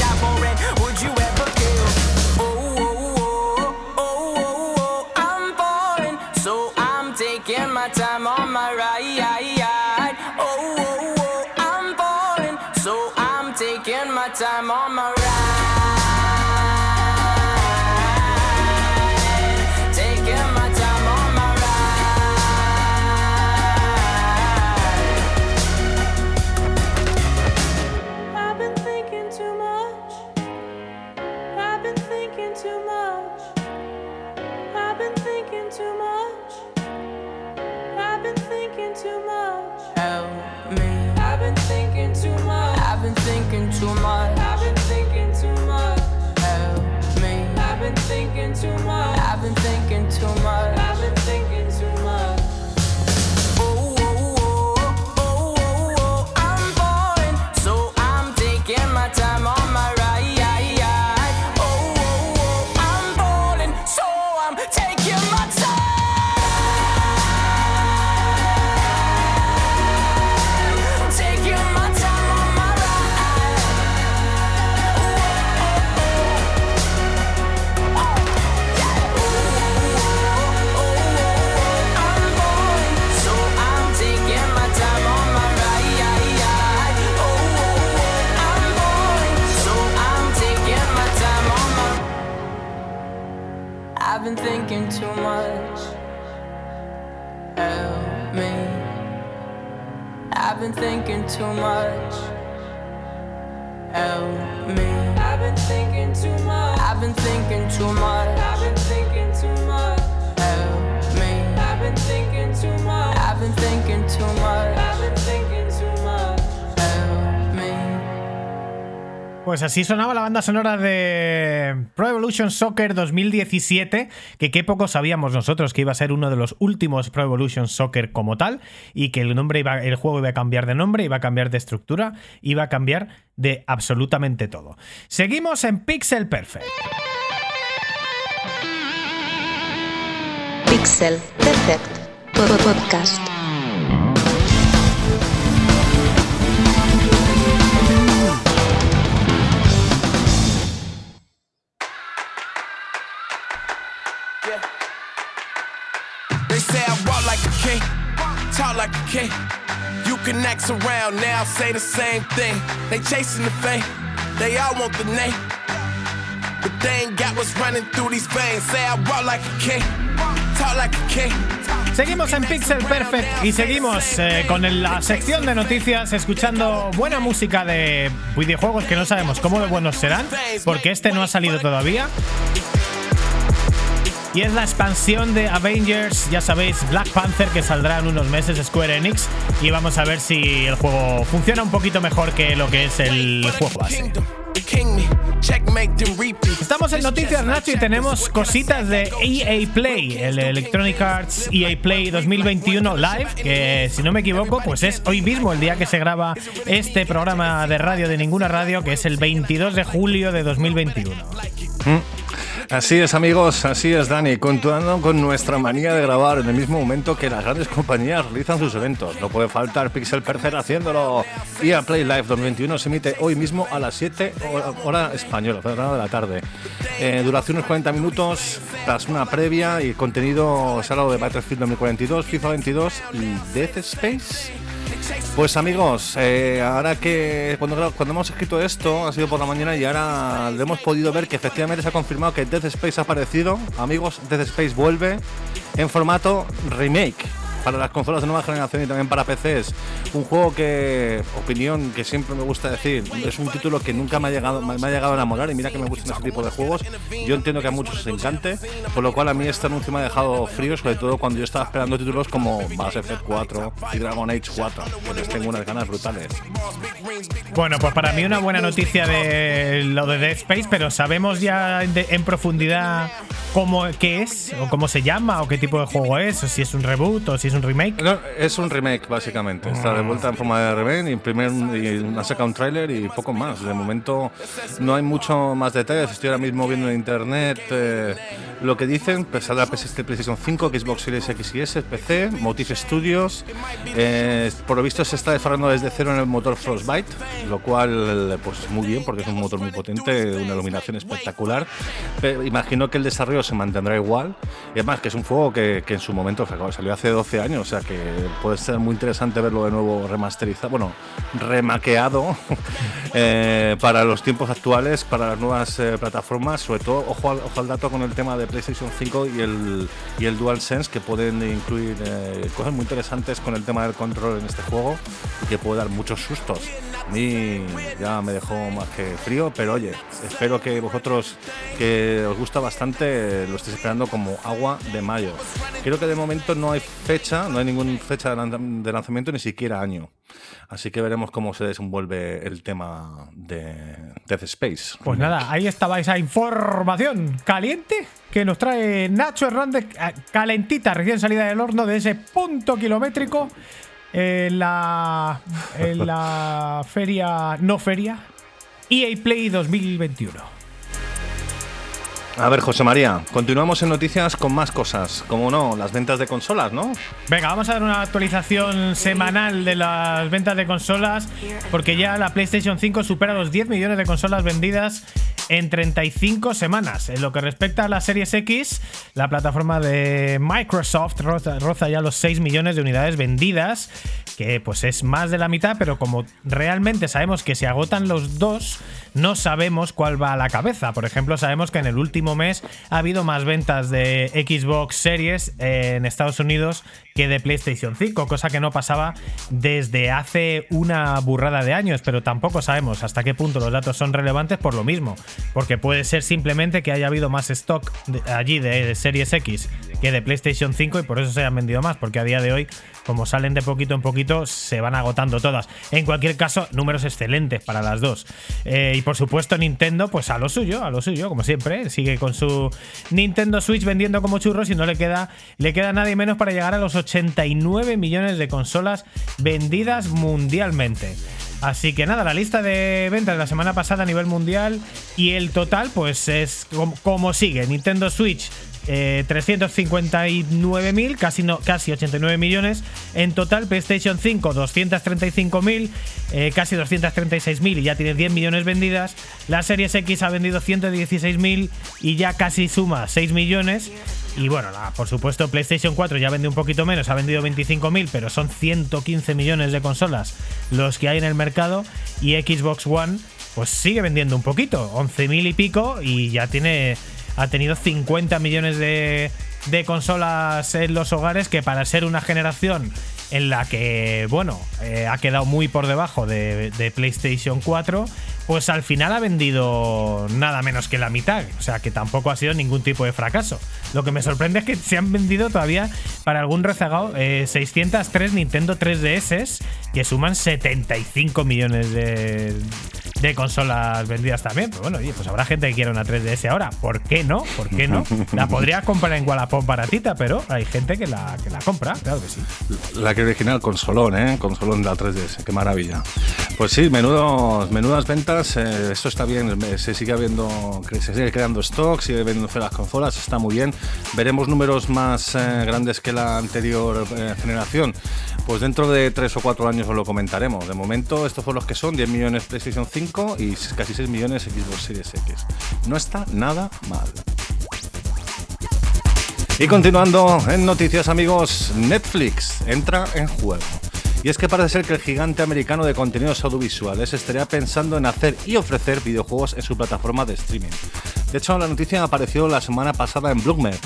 Pues así sonaba la banda sonora de Pro Evolution Soccer 2017, que qué poco sabíamos nosotros que iba a ser uno de los últimos Pro Evolution Soccer como tal, y que el nombre iba, el juego iba a cambiar de nombre, iba a cambiar de estructura, iba a cambiar de absolutamente todo. Seguimos en Pixel Perfect. Pixel Perfect Pod- Podcast. Like a king. You around now, say the same thing. They the fame, they all want the name. But they ain't got what's through these veins. Say I like a king. Seguimos en Pixel Perfect y seguimos eh, con la sección de noticias escuchando buena música de videojuegos que no sabemos cómo de buenos serán, porque este no ha salido todavía. Y es la expansión de Avengers, ya sabéis, Black Panther que saldrá en unos meses Square Enix. Y vamos a ver si el juego funciona un poquito mejor que lo que es el juego base. Estamos en Noticias Nacho y tenemos cositas de EA Play, el Electronic Arts EA Play 2021 Live, que si no me equivoco, pues es hoy mismo el día que se graba este programa de radio de ninguna radio, que es el 22 de julio de 2021. Así es, amigos, así es, Dani. Continuando con nuestra manía de grabar en el mismo momento que las grandes compañías realizan sus eventos. No puede faltar Pixel Perfect haciéndolo. EA Play Live 2021 se emite hoy mismo a las 7 hora, española, hora de la tarde. Eh, duración unos 40 minutos, tras una previa y contenido es algo de Battlefield 2042, FIFA 22 y Death Space. Pues amigos, eh, ahora que cuando, cuando hemos escrito esto ha sido por la mañana y ahora hemos podido ver que efectivamente se ha confirmado que Death Space ha aparecido. Amigos, Death Space vuelve en formato remake para las consolas de nueva generación y también para PCs. Un juego que, opinión que siempre me gusta decir, es un título que nunca me ha llegado, me ha llegado a enamorar y mira que me gustan ese tipo de juegos. Yo entiendo que a muchos les encante, por lo cual a mí este anuncio me ha dejado frío, sobre todo cuando yo estaba esperando títulos como Mass Effect 4 y Dragon Age 4, que les tengo unas ganas brutales. Bueno, pues para mí una buena noticia de lo de Dead Space, pero sabemos ya de- en profundidad cómo qué es, o cómo se llama, o qué tipo de juego es, o si es un reboot, o si es un remake. No, es un remake, básicamente. Está de vuelta en forma de remake y, primer, y una saca un tráiler y poco más. De momento no hay mucho más detalles. Estoy ahora mismo viendo en internet eh, lo que dicen. Pues saldrá PS PlayStation 5, Xbox Series X y S, PC, Motif Studios. Eh, por lo visto se está desarrollando desde cero en el motor Frostbite, lo cual pues muy bien porque es un motor muy potente, una iluminación espectacular. Pero imagino que el desarrollo se mantendrá igual. Y además que es un juego que, que en su momento salió hace 12 años, o sea que puede ser muy interesante verlo de nuevo remasterizado, bueno, remaqueado [LAUGHS] eh, para los tiempos actuales, para las nuevas eh, plataformas. Sobre todo, ojo al, ojo al dato con el tema de PlayStation 5 y el, y el DualSense, que pueden incluir eh, cosas muy interesantes con el tema del control en este juego y que puede dar muchos sustos. Mí ya me dejó más que frío, pero oye, espero que vosotros que os gusta bastante lo estéis esperando como agua de mayo. Creo que de momento no hay fecha, no hay ninguna fecha de lanzamiento, ni siquiera año. Así que veremos cómo se desenvuelve el tema de Death Space. Pues nada, ahí estaba esa información caliente que nos trae Nacho Hernández, eh, calentita, recién salida del horno de ese punto kilométrico en la, en [LAUGHS] la feria, no feria, EA Play 2021. A ver, José María, continuamos en noticias con más cosas. Como no, las ventas de consolas, ¿no? Venga, vamos a dar una actualización semanal de las ventas de consolas, porque ya la PlayStation 5 supera los 10 millones de consolas vendidas en 35 semanas. En lo que respecta a la Series X, la plataforma de Microsoft roza, roza ya los 6 millones de unidades vendidas, que pues es más de la mitad, pero como realmente sabemos que se agotan los dos, no sabemos cuál va a la cabeza. Por ejemplo, sabemos que en el último mes ha habido más ventas de Xbox Series en Estados Unidos que de PlayStation 5, cosa que no pasaba desde hace una burrada de años, pero tampoco sabemos hasta qué punto los datos son relevantes por lo mismo, porque puede ser simplemente que haya habido más stock allí de, Series X que de PlayStation 5 y por eso se han vendido más, porque a día de hoy, como salen de poquito en poquito, se van agotando todas. En cualquier caso, números excelentes para las dos. Eh, y por supuesto, Nintendo, pues a lo suyo, a lo suyo, como siempre, sigue con su Nintendo Switch vendiendo como churros y no le queda, le queda nadie menos para llegar a los 89 millones de consolas vendidas mundialmente. Así que nada, la lista de ventas de la semana pasada a nivel mundial y el total pues es como, como sigue. Nintendo Switch eh, 359.000, casi, no, casi 89 millones. En total, PlayStation 5, 235.000, eh, casi 236.000 y ya tiene 10 millones vendidas. La Series X ha vendido 116.000 y ya casi suma 6 millones. Y bueno, por supuesto, PlayStation 4 ya vende un poquito menos, ha vendido 25.000, pero son 115 millones de consolas los que hay en el mercado. Y Xbox One, pues sigue vendiendo un poquito, 11.000 y pico, y ya tiene ha tenido 50 millones de, de consolas en los hogares, que para ser una generación en la que, bueno, eh, ha quedado muy por debajo de, PlayStation 4, pues al final ha vendido nada menos que la mitad. O sea que tampoco ha sido ningún tipo de fracaso. Lo que me sorprende es que se han vendido todavía para algún rezagado eh, 603 Nintendo 3DS, que suman 75 millones de, de consolas vendidas también. Pero bueno, oye, pues habrá gente que quiera una 3DS ahora. ¿Por qué no? ¿Por qué no? La [LAUGHS] podría comprar en Wallapop baratita, pero hay gente que la, que la compra, claro que sí. La que original, consolón, ¿eh? Consolón de la 3DS, qué maravilla. Pues sí, menudos, menudas ventas, eh, esto está bien, eh, se sigue habiendo, se sigue creando stock, sigue vendiendo las consolas, está muy bien. Veremos números más eh, grandes que la anterior eh, generación. Pues dentro de 3 o 4 años os lo comentaremos. De momento, estos son los que son: 10 millones PlayStation 5 y casi 6 millones Xbox Series X. No está nada mal. Y continuando en noticias amigos, Netflix entra en juego. Y es que parece ser que el gigante americano de contenidos audiovisuales estaría pensando en hacer y ofrecer videojuegos en su plataforma de streaming. De hecho, la noticia apareció la semana pasada en Bloomberg,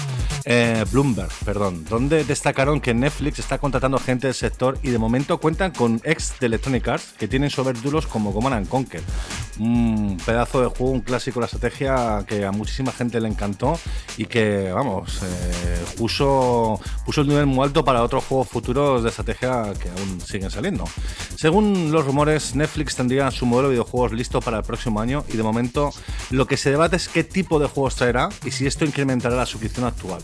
eh, Bloomberg, perdón, donde destacaron que Netflix está contratando gente del sector y de momento cuentan con ex de Electronic Arts que tienen sobre duros como Command and Conquer. Un pedazo de juego, un clásico de la estrategia que a muchísima gente le encantó y que, vamos, eh, puso, puso el nivel muy alto para otros juegos futuros de estrategia que aún siguen saliendo. Según los rumores, Netflix tendría su modelo de videojuegos listo para el próximo año y de momento lo que se debate es qué tipo de juegos traerá y si esto incrementará la suscripción actual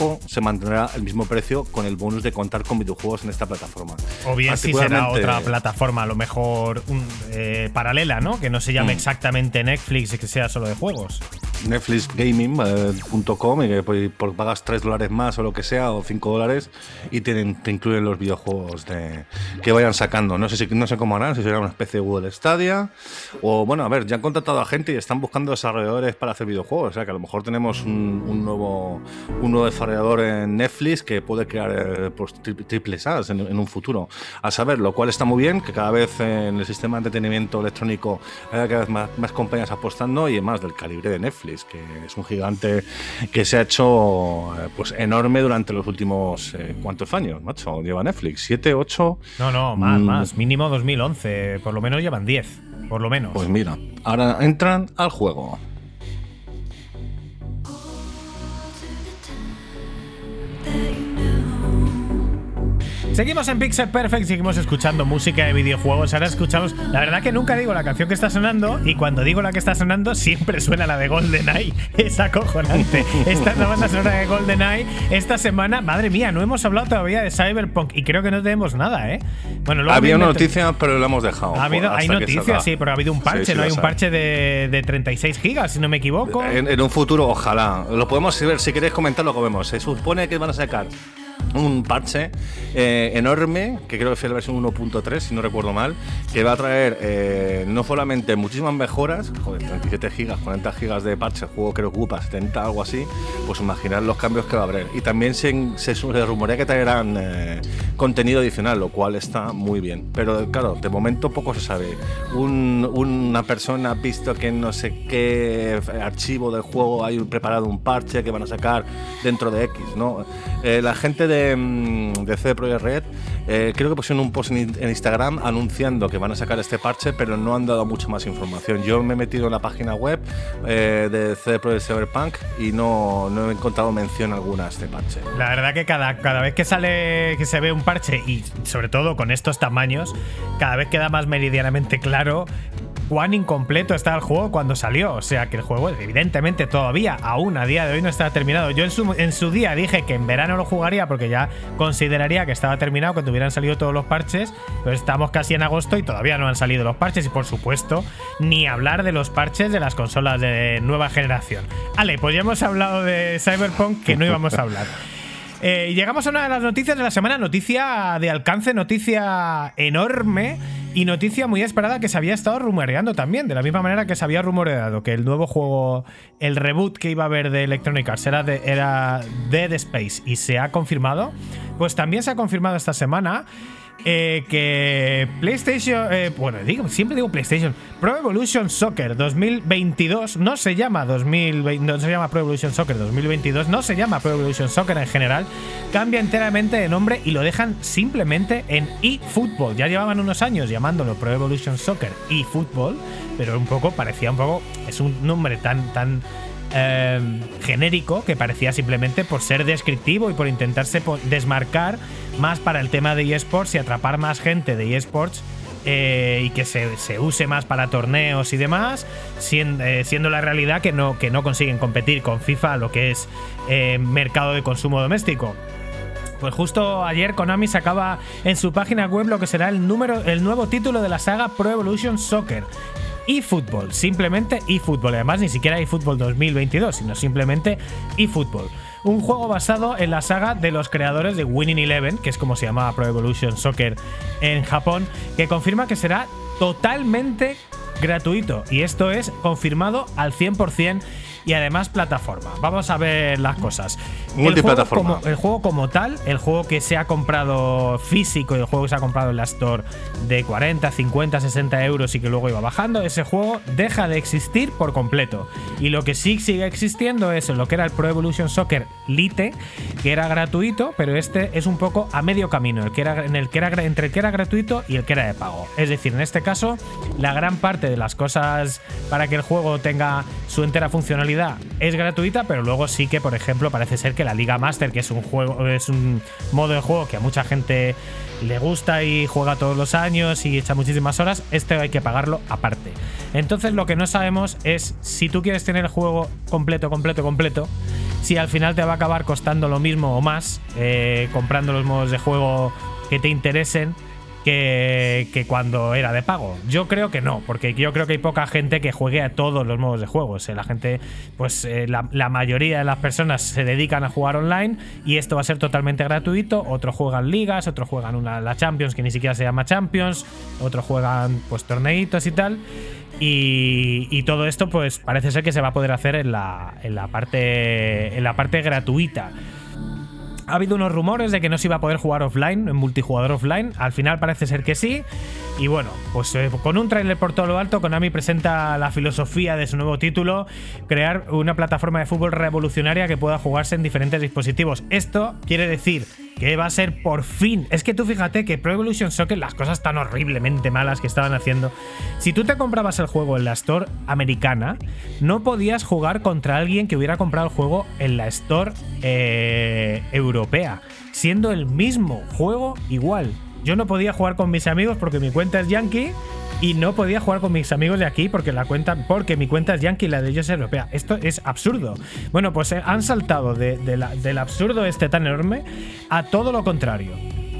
o se mantendrá el mismo precio con el bonus de contar con videojuegos en esta plataforma. O bien si será otra plataforma, a lo mejor un, eh, paralela, ¿no? Que no se llame exactamente Netflix y que sea solo de juegos. netflixgaming.com y que pues, por, pagas 3 dólares más o lo que sea o 5 dólares y tienen, te incluyen los videojuegos de, que vayan sacando. No sé, si, no sé cómo harán, si será una especie de Google Stadia o bueno, a ver, ya han contratado a gente y están buscando desarrolladores para hacer videojuegos. O sea que a lo mejor tenemos un, un nuevo, un nuevo desarrollador en Netflix que puede crear eh, pues, tri- triples A's en, en un futuro. A saber, lo cual está muy bien, que cada vez eh, en el sistema de entretenimiento electrónico haya cada vez más, más compañías apostando y más del calibre de Netflix, que es un gigante que se ha hecho eh, pues enorme durante los últimos eh, cuántos años, macho, lleva Netflix, siete, ocho. No, no, más, Mm. más. Mínimo 2011. Por lo menos llevan 10. Por lo menos. Pues mira, ahora entran al juego. Seguimos en Pixel Perfect, seguimos escuchando música de videojuegos. Ahora escuchamos. La verdad que nunca digo la canción que está sonando, y cuando digo la que está sonando, siempre suena la de GoldenEye. [LAUGHS] Es acojonante. Esta es la banda sonora de GoldenEye. Esta semana, madre mía, no hemos hablado todavía de Cyberpunk, y creo que no tenemos nada, ¿eh? Bueno, luego Había viene una el- noticia, pero la hemos dejado. Ha habido, hay noticias, sí, pero ha habido un parche, Sí, sí, ¿no? Hay un parche de, de 36 gigas, si no me equivoco. En, en un futuro, ojalá. Lo podemos ver, si queréis comentar lo que vemos. Se supone que van a sacar un parche eh, enorme, que creo que fue la versión 1.3, si no recuerdo mal, que va a traer eh, no solamente muchísimas mejoras, joder, 37 gigas, 40 gigas de parche, el juego creo que ocupa 70, algo así, pues imaginar los cambios que va a haber. Y también se, rumorea que traerán eh, contenido adicional, lo cual está muy bien. Pero claro, de momento poco se sabe. Un- una persona ha visto que no sé qué archivo del juego hay preparado un parche que van a sacar dentro de X, ¿no? La gente de, mm, de CD Projekt Red Eh, creo que pusieron un post en Instagram anunciando que van a sacar este parche, pero no han dado mucha más información. Yo me he metido en la página web eh, de CD Projekt Cyberpunk y no, no he encontrado mención alguna a este parche. La verdad que cada, cada vez que sale, que se ve un parche y sobre todo con estos tamaños, cada vez queda más meridianamente claro cuán incompleto está el juego cuando salió. O sea que el juego, evidentemente, todavía, aún a día de hoy, no está terminado. Yo en su, en su día dije que en verano lo jugaría porque ya consideraría que estaba terminado cuando hubieran salido todos los parches. Pero estamos casi en agosto y todavía no han salido los parches. Y por supuesto, ni hablar de los parches de las consolas de nueva generación. Ale, pues ya hemos hablado de Cyberpunk que no íbamos a hablar. [LAUGHS] Eh, llegamos a una de las noticias de la semana, noticia de alcance, noticia enorme y noticia muy esperada que se había estado rumoreando también, de la misma manera que se había rumoreado que el nuevo juego, el reboot que iba a haber de Electronic Arts era, de, era Dead Space y se ha confirmado, pues también se ha confirmado esta semana eh, que PlayStation, eh, bueno, digo, siempre digo PlayStation, Pro Evolution Soccer 2022 no se llama 2020, no se llama Pro Evolution Soccer 2022, no se llama Pro Evolution Soccer en general, cambia enteramente de nombre y lo dejan simplemente en eFootball. Ya llevaban unos años llamándolo Pro Evolution Soccer eFootball, pero un poco parecía un poco, es un nombre tan tan eh, genérico que parecía simplemente por ser descriptivo y por intentarse desmarcar más para el tema de eSports y atrapar más gente de eSports eh, y que se, se use más para torneos y demás, siendo, eh, siendo la realidad que no, que no consiguen competir con FIFA, lo que es eh, mercado de consumo doméstico. Pues justo ayer Konami sacaba en su página web lo que será el, número, el nuevo título de la saga Pro Evolution Soccer. eFootball, simplemente eFootball. Además, ni siquiera eFootball 2022, sino simplemente eFootball. Un juego basado en la saga de los creadores de Winning Eleven, que es como se llamaba Pro Evolution Soccer en Japón, que confirma que será totalmente gratuito. Y esto es confirmado al 100% y además plataforma. Vamos a ver las cosas. El juego Multiplataforma. como- el juego como tal, el juego que se ha comprado físico y el juego que se ha comprado en la Store de 40, 50, 60 euros y que luego iba bajando, ese juego deja de existir por completo. Y lo que sí sigue existiendo es lo que era el Pro Evolution Soccer Lite, que era gratuito, pero este es un poco a medio camino, el que era, en el que era, gra- entre el que era gratuito y el que era de pago. Es decir, en este caso, la gran parte de las cosas para que el juego tenga su entera funcionalidad es gratuita, pero luego sí que, por ejemplo, parece ser que la Liga Master, que es un juego, es un modo de juego que a mucha gente le gusta y juega todos los años y echa muchísimas horas, este hay que pagarlo aparte. Entonces lo que no sabemos es si tú quieres tener el juego completo, completo, completo, si al final te va a acabar costando lo mismo o más, eh, comprando los modos de juego que te interesen que, que cuando era de pago. Yo creo que no, porque yo creo que hay poca gente que juegue a todos los modos de juego. O sea, la gente, pues eh, la, mayoría de las personas se dedican a jugar online y esto va a ser totalmente gratuito. Otros juegan ligas, otros juegan una, la Champions que ni siquiera se llama Champions, otros juegan pues torneitos y tal. Y, y todo esto pues parece ser que se va a poder hacer en la parte en la parte gratuita. Ha habido unos rumores de que no se iba a poder jugar offline, en multijugador offline. Al final parece ser que sí. Y bueno, pues eh, con un tráiler por todo lo alto, Konami presenta la filosofía de su nuevo título, crear una plataforma de fútbol revolucionaria que pueda jugarse en diferentes dispositivos. Esto quiere decir que va a ser por fin. Es que tú fíjate que Pro Evolution Soccer, las cosas tan horriblemente malas que estaban haciendo. Si tú te comprabas el juego en la Store americana, no podías jugar contra alguien que hubiera comprado el juego en la Store eh, europea, siendo el mismo juego igual. Yo no podía jugar con mis amigos porque mi cuenta es Yankee y no podía jugar con mis amigos de aquí porque la cuenta porque mi cuenta es Yankee y la de ellos es europea. Esto es absurdo. Bueno, pues eh, han saltado de- la- del absurdo este tan enorme a todo lo contrario.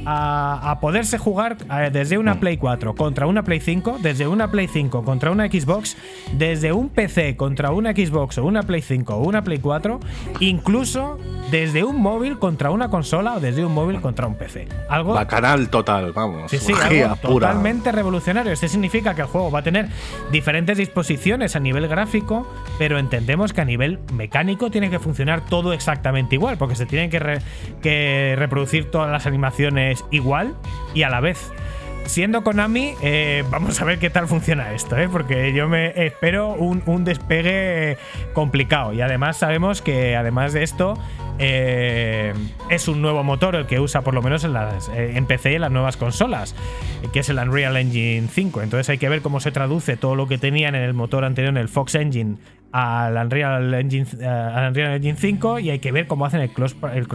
A, a poderse jugar eh, desde una Play 4 contra una Play 5, desde una Play 5 contra una Xbox, desde un PC contra una Xbox o una Play 5 o una Play 4, incluso desde un móvil contra una consola o desde un móvil contra un PC. Algo Bacanal total, vamos. Sí, sí, magia algo pura. totalmente revolucionario. Esto significa que el juego va a tener diferentes disposiciones a nivel gráfico, pero entendemos que a nivel mecánico tiene que funcionar todo exactamente igual, porque se tienen que, re- que reproducir todas las animaciones igual y a la vez. siendo Konami, eh, vamos a ver qué tal funciona esto, ¿eh? porque yo me espero un, un despegue complicado. Y además sabemos que, además de esto, eh, es un nuevo motor el que usa por lo menos en, las, eh, en PC y en las nuevas consolas, que es el Unreal Engine 5. Entonces hay que ver cómo se traduce todo lo que tenían en el motor anterior, en el Fox Engine, al Unreal Engine, al Unreal Engine 5 y hay que ver cómo hacen el cross, el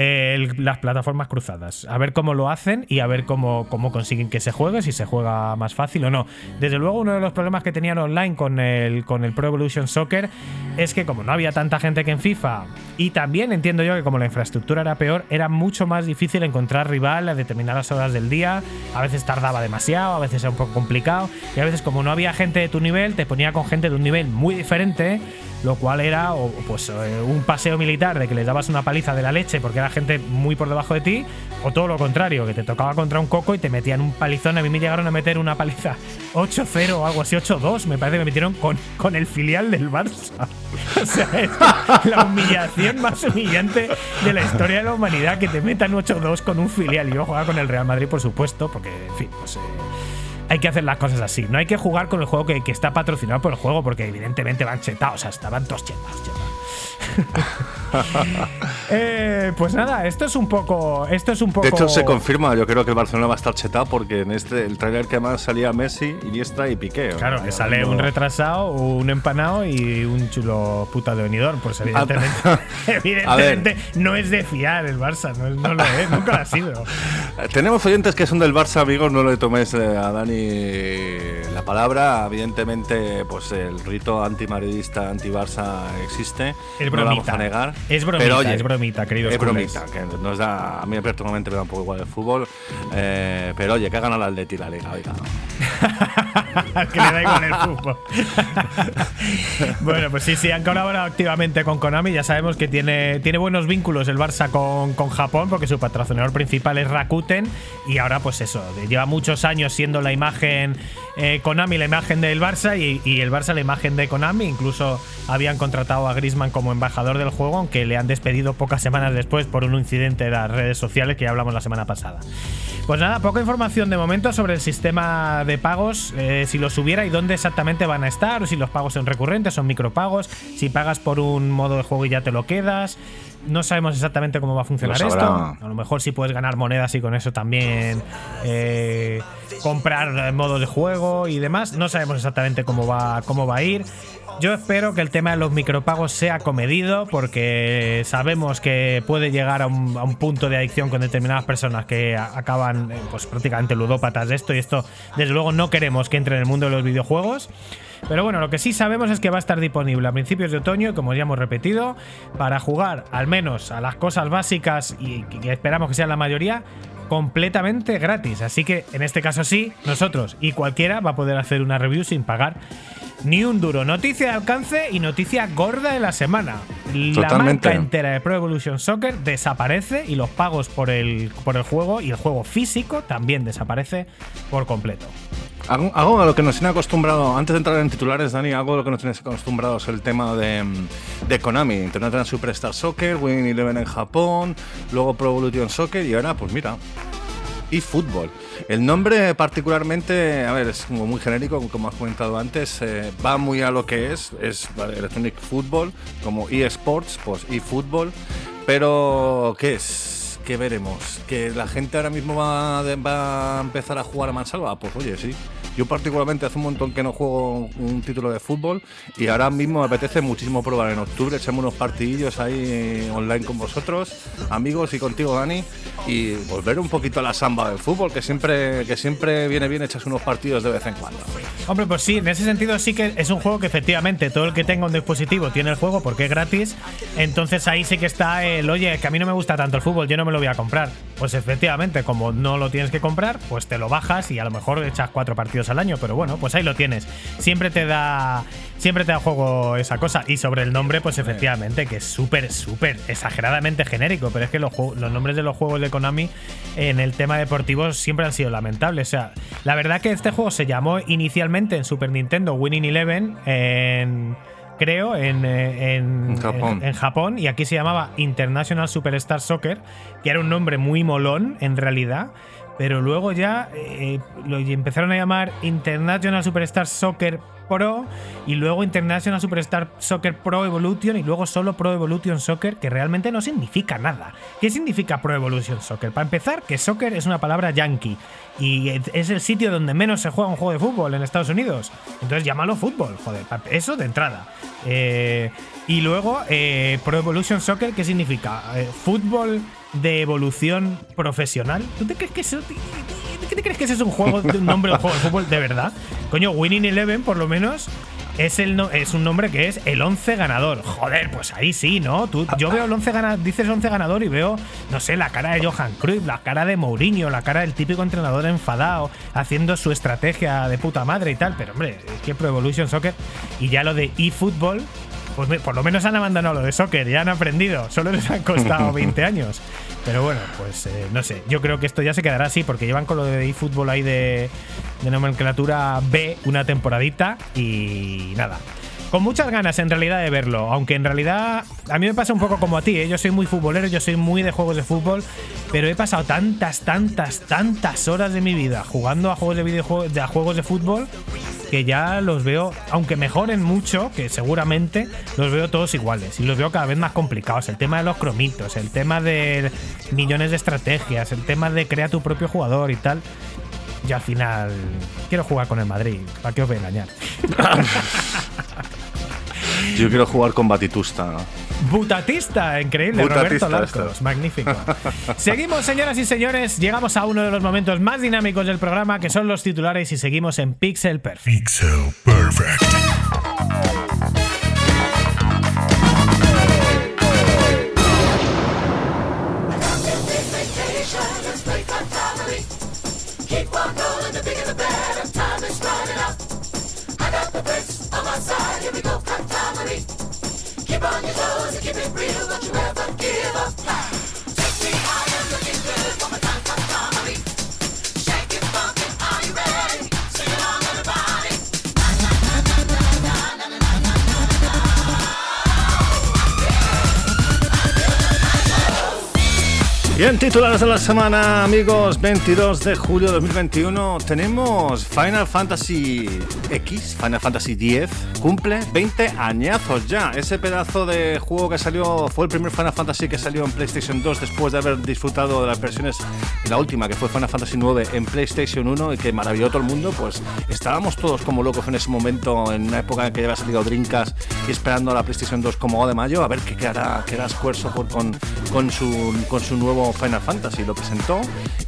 el- las plataformas cruzadas. A ver cómo lo hacen y a ver cómo, cómo consiguen que se juegue, si se juega más fácil o no. Desde luego, uno de los problemas que tenían online con el, con el Pro Evolution Soccer es que como no había tanta gente que en FIFA, y también entiendo yo que como la infraestructura era peor, era mucho más difícil encontrar rival a determinadas horas del día. A veces tardaba demasiado, a veces era un poco complicado, y a veces como no había gente de tu nivel, te ponía con gente de un nivel muy diferente lo cual era pues eh, un paseo militar de que les dabas una paliza de la leche porque era gente muy por debajo de ti, o todo lo contrario, que te tocaba contra un coco y te metían un palizón. A mí me llegaron a meter una paliza 8-0 o algo así, 8-2, me parece que me metieron con, con el filial del Barça. [LAUGHS] O sea, es la humillación más humillante de la historia de la humanidad, que te metan 8-2 con un filial. Y yo jugaba con el Real Madrid, por supuesto, porque, en fin, pues. eh, hay que hacer las cosas así. No hay que jugar con el juego que, que está patrocinado por el juego, porque evidentemente van chetados. O sea, estaban todos chetados, chetados. [LAUGHS] [LAUGHS] Eh, pues nada, esto es un poco. Esto es un poco. De hecho, se confirma. Yo creo que el Barcelona va a estar chetado porque en este el trailer que más salía Messi, Iniesta y Piqué. Claro, que sale un retrasado, un empanado y un chulo puta de Benidorm. Pues evidentemente, [LAUGHS] [LAUGHS] evidentemente no es de fiar el Barça, no, lo es, nunca lo ha sido. Tenemos oyentes que son del Barça, amigos. No le toméis eh, a Dani la palabra. Evidentemente, pues el rito antimaridista, anti-Barça existe. Es no lo vamos a negar. Es bromita, Pero, oye, es bromita, queridos Es bromita, que nos da. A mí personalmente me da un poco igual el fútbol. eh, pero oye, que ha ganado el Atleti la liga, oiga. [LAUGHS] que le da igual el fútbol. [LAUGHS] bueno, pues sí, sí, han colaborado activamente con Konami. Ya sabemos que tiene, tiene buenos vínculos el Barça con, con Japón, porque su patrocinador principal es Rakuten. Y ahora, pues eso, lleva muchos años siendo la imagen eh, Konami, la imagen del Barça, y, el Barça la imagen de Konami. Incluso habían contratado a Griezmann como embajador del juego, aunque le han despedido pocas semanas después por un incidente de las redes sociales que ya hablamos la semana pasada. Pues nada, poca información de momento sobre el sistema de pagos, eh, si los hubiera y dónde exactamente van a estar, o si los pagos son recurrentes, son micropagos, si pagas por un modo de juego y ya te lo quedas. No sabemos exactamente cómo va a funcionar esto. A lo mejor si puedes ganar monedas y con eso también eh, comprar modos de juego y demás. No sabemos exactamente cómo va, cómo va a ir. Yo espero que el tema de los micropagos sea comedido porque sabemos que puede llegar a un, a un punto de adicción con determinadas personas que a- acaban eh, pues prácticamente ludópatas de esto y esto desde luego no queremos que entre en el mundo de los videojuegos. Pero bueno, lo que sí sabemos es que va a estar disponible a principios de otoño, como ya hemos repetido, para jugar al menos a las cosas básicas y que esperamos que sean la mayoría completamente gratis. Así que en este caso sí, nosotros y cualquiera va a poder hacer una review sin pagar ni un duro. Noticia de alcance y noticia gorda de la semana. La Totalmente. marca entera de Pro Evolution Soccer desaparece y los pagos por el, por el juego y el juego físico también desaparece por completo. Algo a lo que nos tiene acostumbrado, antes de entrar en titulares, Dani, algo a lo que nos tiene acostumbrado es el tema de, de Konami. International Superstar Soccer, Winning Eleven en Japón, luego Pro Evolution Soccer y ahora, pues mira, y fútbol. El nombre particularmente, a ver, es como muy genérico, como has comentado antes, eh, va muy a lo que es, es vale, Electronic Football, como eSports, pues eFootball, pero ¿qué es? ¿Qué veremos? ¿Que la gente ahora mismo va, va a empezar a jugar a mansalva? Pues oye, sí. Yo particularmente hace un montón que no juego un título de fútbol y ahora mismo me apetece muchísimo probar en octubre, echamos unos partidillos ahí online con vosotros, amigos y contigo Dani y volver un poquito a la samba del fútbol, que siempre, que siempre viene bien echas unos partidos de vez en cuando. Hombre, pues sí, en ese sentido sí que es un juego que efectivamente todo el que tenga un dispositivo tiene el juego porque es gratis. Entonces ahí sí que está el, oye, que a mí no me gusta tanto el fútbol, yo no me lo voy a comprar. Pues efectivamente, como no lo tienes que comprar, pues te lo bajas y a lo mejor echas cuatro partidos al año, pero bueno, pues ahí lo tienes. Siempre te da, siempre te da juego esa cosa. Y sobre el nombre, pues efectivamente, que es súper, súper exageradamente genérico, pero es que los, nombres de los juegos de Konami en el tema deportivo siempre han sido lamentables. O sea, la verdad que este juego se llamó inicialmente en Super Nintendo Winning Eleven en creo, en, eh, en, En Japón. en- en Japón, y aquí se llamaba International Superstar Soccer, que era un nombre muy molón en realidad. Pero luego ya eh, lo empezaron a llamar International Superstar Soccer Pro y luego International Superstar Soccer Pro Evolution y luego solo Pro Evolution Soccer, que realmente no significa nada. ¿Qué significa Pro Evolution Soccer? Para empezar, que soccer es una palabra yankee y es el sitio donde menos se juega un juego de fútbol en Estados Unidos. Entonces llámalo fútbol, joder, eso de entrada. Eh, y luego eh, Pro Evolution Soccer, ¿qué significa? Eh, fútbol de evolución profesional. ¿Tú te crees que eso ¿Qué te crees que ese es un juego, nombre de un juego de fútbol de verdad? Coño, Winning Eleven, por lo menos, es, el no- es un nombre que es el 11 ganador. Joder, pues ahí sí, ¿no? Tú, yo veo el 11 ganador, dices 11 ganador y veo, no sé, la cara de Johan Cruyff, la cara de Mourinho, la cara del típico entrenador enfadado, haciendo su estrategia de puta madre y tal. Pero hombre, es que Pro Evolution Soccer y ya lo de eFootball. Pues por lo menos han abandonado lo de soccer, ya han aprendido, solo les han costado [LAUGHS] 20 años. Pero bueno, pues eh, no sé, yo creo que esto ya se quedará así porque llevan con lo de eFootball ahí de, de nomenclatura B una temporadita y nada. Con muchas ganas en realidad de verlo, aunque en realidad a mí me pasa un poco como a ti, ¿eh? yo soy muy futbolero, yo soy muy de juegos de fútbol, pero he pasado tantas, tantas, tantas horas de mi vida jugando a juegos de videojuegos, a juegos de fútbol que ya los veo, aunque mejoren mucho, que seguramente los veo todos iguales y los veo cada vez más complicados. El tema de los cromitos, el tema de millones de estrategias, el tema de crea tu propio jugador y tal. Y al final quiero jugar con el Madrid, ¿para qué os voy a engañar? [LAUGHS] Yo quiero jugar con Batitusta. Butatista, increíble, Butatista, Roberto Larcos, magnífico. [LAUGHS] seguimos, señoras y señores, llegamos a uno de los momentos más dinámicos del programa, que son los titulares, y seguimos en Pixel Perfect. Pixel Perfect. Bien, titulares de la semana, amigos. 22 de julio de 2021 tenemos Final Fantasy X, Final Fantasy X, cumple 20 añazos ya. Ese pedazo de juego que salió fue el primer Final Fantasy que salió en PlayStation 2 después de haber disfrutado de las versiones, la última que fue Final Fantasy 9 en PlayStation 1 y que maravilló a todo el mundo. Pues estábamos todos como locos en ese momento, en una época en que ya había salido Dreamcast y esperando a la PlayStation 2 como de mayo, a ver qué hará, qué hará Squaresoft con, con, su, con su nuevo Final Fantasy. Lo presentó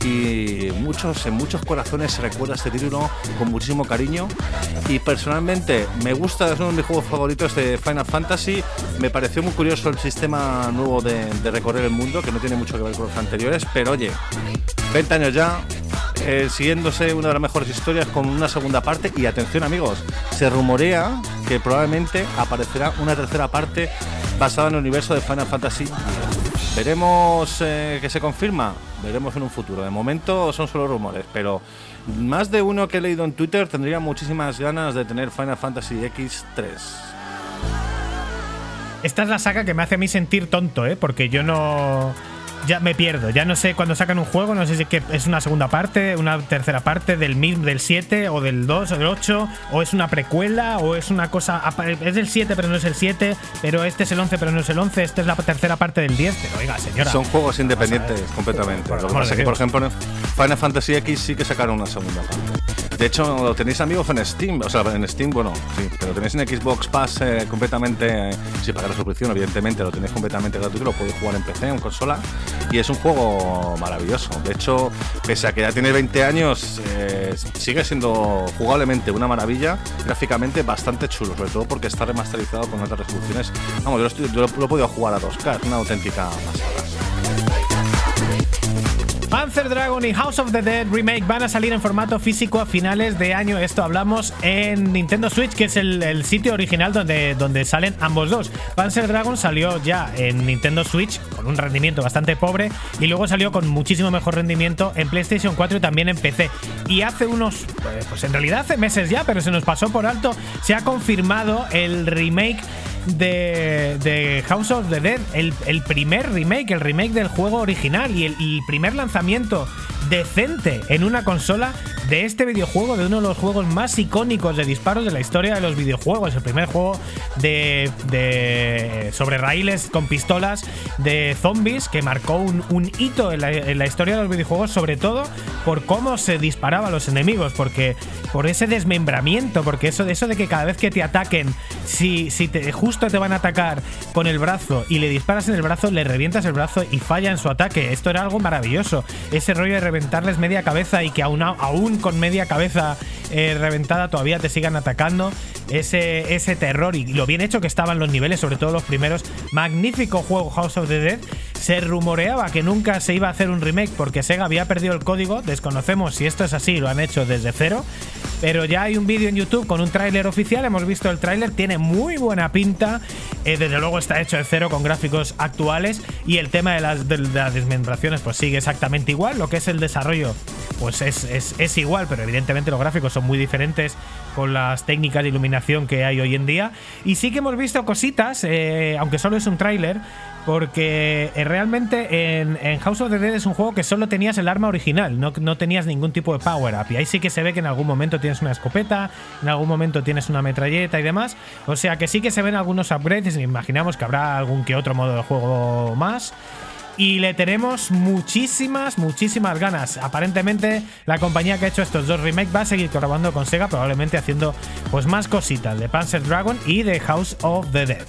y muchos, en muchos corazones se recuerda este título con muchísimo cariño. Y personalmente me gusta, es uno de mis juegos favoritos de Final Fantasy. Me pareció muy curioso el sistema nuevo de, recorrer el mundo, que no tiene mucho que ver con los anteriores, pero oye, 20 años ya, eh, siguiéndose una de las mejores historias con una segunda parte. Y atención, amigos, se rumorea que probablemente aparecerá una tercera parte basada en el universo de Final Fantasy. Veremos eh, que se confirma, veremos en un futuro. De momento son solo rumores, pero más de uno que he leído en Twitter tendría muchísimas ganas de tener Final Fantasy X3. Esta es la saga que me hace a mí sentir tonto, ¿eh? Porque yo no. Ya me pierdo, ya no sé cuando sacan un juego, no sé si que es una segunda parte, una tercera parte del mismo del 7 o del 2 o del 8, o es una precuela, o es una cosa. Es del 7 pero no es el 7, pero este es el 11 pero no es el 11, esta es la tercera parte del 10, pero oiga, señora. Son juegos independientes completamente. Por Lo que pasa que, por ejemplo, Final Fantasy X sí que sacaron una segunda parte. De hecho, lo tenéis amigos en Steam, o sea, en Steam, bueno, sí, pero tenéis en Xbox Pass eh, completamente, eh, si pagáis la suscripción, evidentemente, lo tenéis completamente gratuito, lo podéis jugar en PC, en consola, y es un juego maravilloso. De hecho, pese a que ya tiene 20 años, eh, sigue siendo jugablemente una maravilla, gráficamente bastante chulo, sobre todo porque está remasterizado con altas resoluciones. Vamos, yo lo, estoy- yo lo- lo he podido jugar a 2K, es una auténtica pasada. Panzer Dragon y House of the Dead Remake van a salir en formato físico a finales de año. Esto hablamos en Nintendo Switch, que es el, sitio original donde, donde salen ambos dos. Panzer Dragon salió ya en Nintendo Switch con un rendimiento bastante pobre y luego salió con muchísimo mejor rendimiento en PlayStation 4 y también en PC. Y hace unos, eh, pues en realidad hace meses ya, pero se nos pasó por alto, se ha confirmado el remake de, de House of the Dead, el, el primer remake, el remake del juego original y el, el primer lanzamiento decente en una consola de este videojuego, de uno de los juegos más icónicos de disparos de la historia de los videojuegos. El primer juego de, sobre raíles con pistolas de zombies que marcó un, hito en la, historia de los videojuegos, sobre todo por cómo se disparaba a los enemigos, porque por ese desmembramiento, porque eso eso de que cada vez que te ataquen, si, si justo te van a atacar con el brazo y le disparas en el brazo, le revientas el brazo y falla en su ataque. Esto era algo maravilloso. Ese rollo de reventarles media cabeza y que aún, aún con media cabeza eh, reventada todavía te sigan atacando. Ese, ese terror y lo bien hecho que estaban los niveles, sobre todo los primeros. Magnífico juego House of the Dead. Se rumoreaba que nunca se iba a hacer un remake porque Sega había perdido el código. Desconocemos si esto es así, lo han hecho desde cero. Pero ya hay un vídeo en YouTube con un tráiler oficial. Hemos visto el tráiler, tiene muy buena pinta. Eh, desde luego está hecho de cero con gráficos actuales. Y el tema de las, de las desmembraciones, pues sigue exactamente igual. Lo que es el desarrollo, pues es, es, es igual, pero evidentemente los gráficos son muy diferentes con las técnicas de iluminación que hay hoy en día. Y sí que hemos visto cositas, eh, aunque solo es un tráiler, porque eh, realmente en, en, House of the Dead es un juego que solo tenías el arma original, no, no tenías ningún tipo de power up. Y ahí sí que se ve que en algún momento tienes una escopeta, en algún momento tienes una metralleta y demás. O sea que sí que se ven algunos upgrades. Imaginamos que habrá algún que otro modo de juego más. Y le tenemos muchísimas, muchísimas ganas. Aparentemente, la compañía que ha hecho estos dos remakes va a seguir colaborando con Sega, probablemente haciendo pues más cositas de Panzer Dragon y de House of the Dead.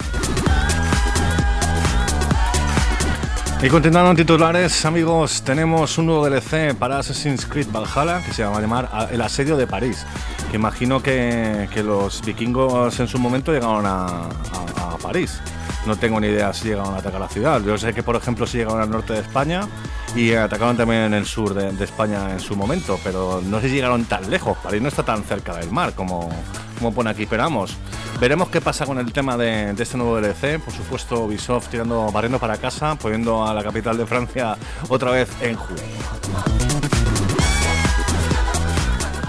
Y continuando en titulares, amigos, tenemos un nuevo DLC para Assassin's Creed Valhalla que se va a llamar El Asedio de París. Que imagino que, los vikingos en su momento llegaron a París. No tengo ni idea si llegaron a atacar la ciudad. Yo sé que, por ejemplo, si llegaron al norte de España y atacaron también en el sur de, España en su momento, pero no sé si llegaron tan lejos. París no está tan cerca del mar como, como pone aquí, pero vamos. Veremos qué pasa con el tema de, de, este nuevo DLC. Por supuesto, Ubisoft tirando, barriendo para casa, poniendo a la capital de Francia otra vez en juego.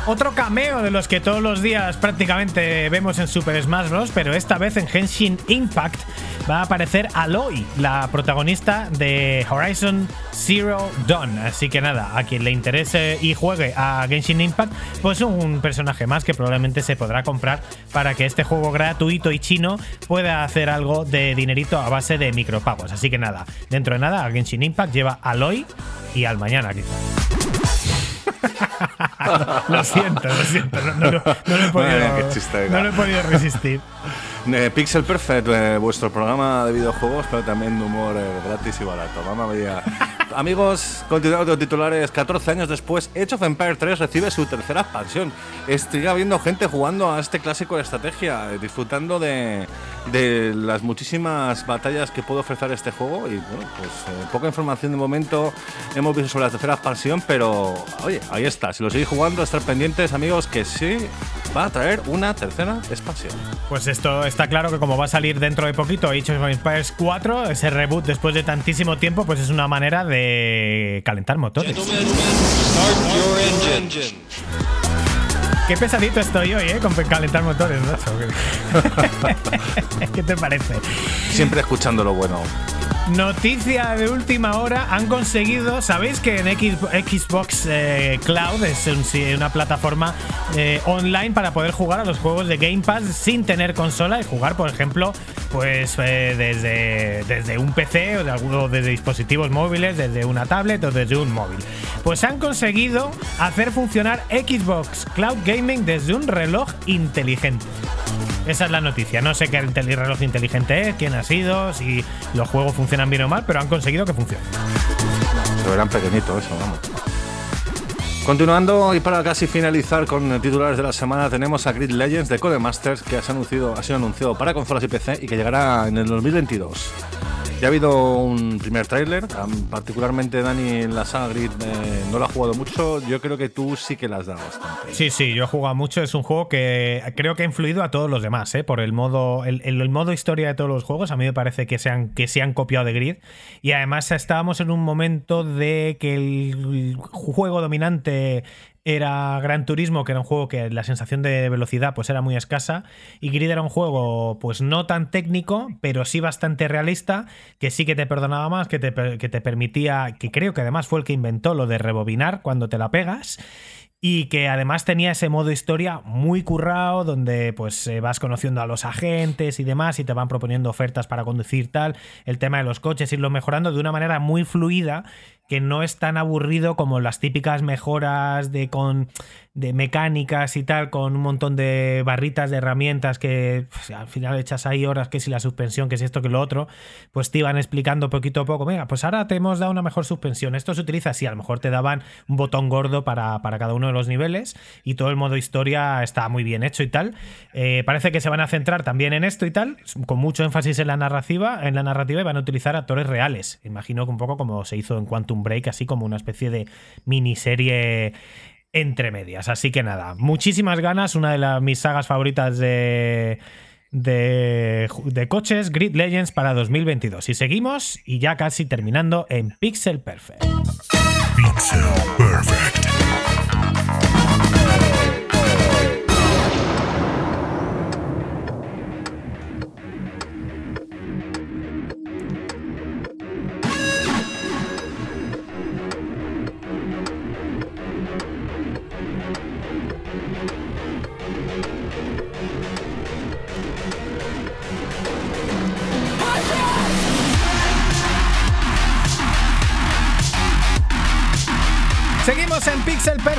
Otro cameo de los que todos los días prácticamente vemos en Super Smash Bros. Pero esta vez en Genshin Impact va a aparecer Aloy, la protagonista de Horizon Zero Dawn. Así que nada, a quien le interese y juegue a Genshin Impact, pues un personaje más que probablemente se podrá comprar para que este juego gratuito y chino pueda hacer algo de dinerito a base de micropagos. Así que nada, dentro de nada, Genshin Impact lleva Aloy y al mañana quizás. [LAUGHS] lo siento, lo siento. No, no, lo, he podido, bueno, chiste, no lo he podido resistir. [LAUGHS] Eh, Pixel Perfect, eh, vuestro programa de videojuegos, pero también de humor eh, gratis y barato. Mamma mía. Amigos, continuando con titulares, 14 años después, Age of Empire 3 recibe su tercera expansión. Estoy viendo gente jugando a este clásico de estrategia, eh, disfrutando de, de, las muchísimas batallas que puede ofrecer este juego. Y bueno, pues eh, poca información de momento hemos visto sobre la tercera expansión, pero oye, ahí está. Si lo seguís jugando, estar pendientes, amigos, que sí va a traer una tercera expansión. Pues esto está claro que como va a salir dentro de poquito Age of Empires 4, ese reboot después de tantísimo tiempo, pues es una manera de calentar motores. Qué pesadito estoy hoy, ¿eh? Con calentar motores, ¿no? [LAUGHS] [LAUGHS] ¿Qué te parece? Siempre escuchando lo bueno. Noticia de última hora, han conseguido, sabéis que en Xbox eh, Cloud es un, una plataforma eh, online para poder jugar a los juegos de Game Pass sin tener consola y jugar, por ejemplo, pues eh, desde, desde un PC o de alguno desde dispositivos móviles, desde una tablet o desde un móvil. Pues han conseguido hacer funcionar Xbox Cloud Gaming desde un reloj inteligente. Esa es la noticia. No sé qué reloj inteligente es, quién ha sido, si los juegos funcionan bien o mal, pero han conseguido que funcione. Se verán pequeñito eso, vamos. Continuando y para casi finalizar con titulares de la semana, tenemos a Grid Legends de Codemasters que ha, anunciado, ha sido anunciado para consolas y PC y que llegará en el 2022. Ya ha habido un primer tráiler, particularmente Dani en la saga Grid eh, no lo ha jugado mucho, yo creo que tú sí que la has dado bastante. Sí, sí, yo he jugado mucho, es un juego que creo que ha influido a todos los demás, ¿eh? por el modo, el, modo historia de todos los juegos, a mí me parece que se que se han copiado de Grid y además estábamos en un momento de que el juego dominante era Gran Turismo, que era un juego que la sensación de velocidad pues era muy escasa, y Grid era un juego pues no tan técnico, pero sí bastante realista, que sí que te perdonaba más, que te, que te permitía, que creo que además fue el que inventó lo de rebobinar cuando te la pegas. Y que además tenía ese modo historia muy currado donde pues eh, vas conociendo a los agentes y demás y te van proponiendo ofertas para conducir tal, el tema de los coches irlo mejorando de una manera muy fluida que no es tan aburrido como las típicas mejoras de con de mecánicas y tal, con un montón de barritas de herramientas que pues, al final echas ahí horas, que si la suspensión, que si esto, que lo otro, pues te iban explicando poquito a poco, venga, pues ahora te hemos dado una mejor suspensión. Esto se utiliza así, a lo mejor te daban un botón gordo para, para cada uno de los niveles y todo el modo historia está muy bien hecho y tal. Eh, parece que se van a centrar también en esto y tal, con mucho énfasis en la narrativa, en la narrativa y van a utilizar actores reales. Imagino que un poco como se hizo en Quantum Break, así como una especie de miniserie entre medias. Así que nada, muchísimas ganas, una de las, mis sagas favoritas de, de, de coches, Grid Legends para 2022. Y seguimos, y ya casi terminando en Pixel Perfect. Pixel Perfect.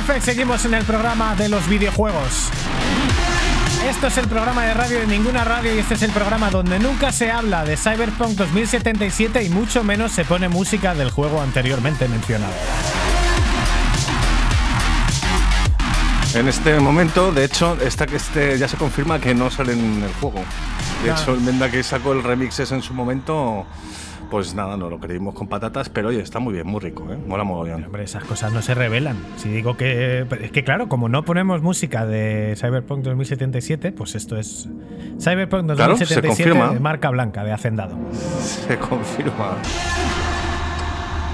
Perfect, seguimos en el programa de los videojuegos. Esto es el programa de radio de ninguna radio y este es el programa donde nunca se habla de Cyberpunk 2077 y mucho menos se pone música del juego anteriormente mencionado. En este momento, de hecho, esta que este ya se confirma que no sale en el juego. De hecho, el Menda que sacó el remix ese en su momento, pues nada, no lo creímos con patatas, pero oye, está muy bien, muy rico, ¿eh? Mola mogollón. Hombre, esas cosas no se revelan. Si digo que. Es que claro, como no ponemos música de Cyberpunk 2077, pues esto es. Cyberpunk Claro, se 2077 confirma. de marca blanca, de Hacendado. Se confirma.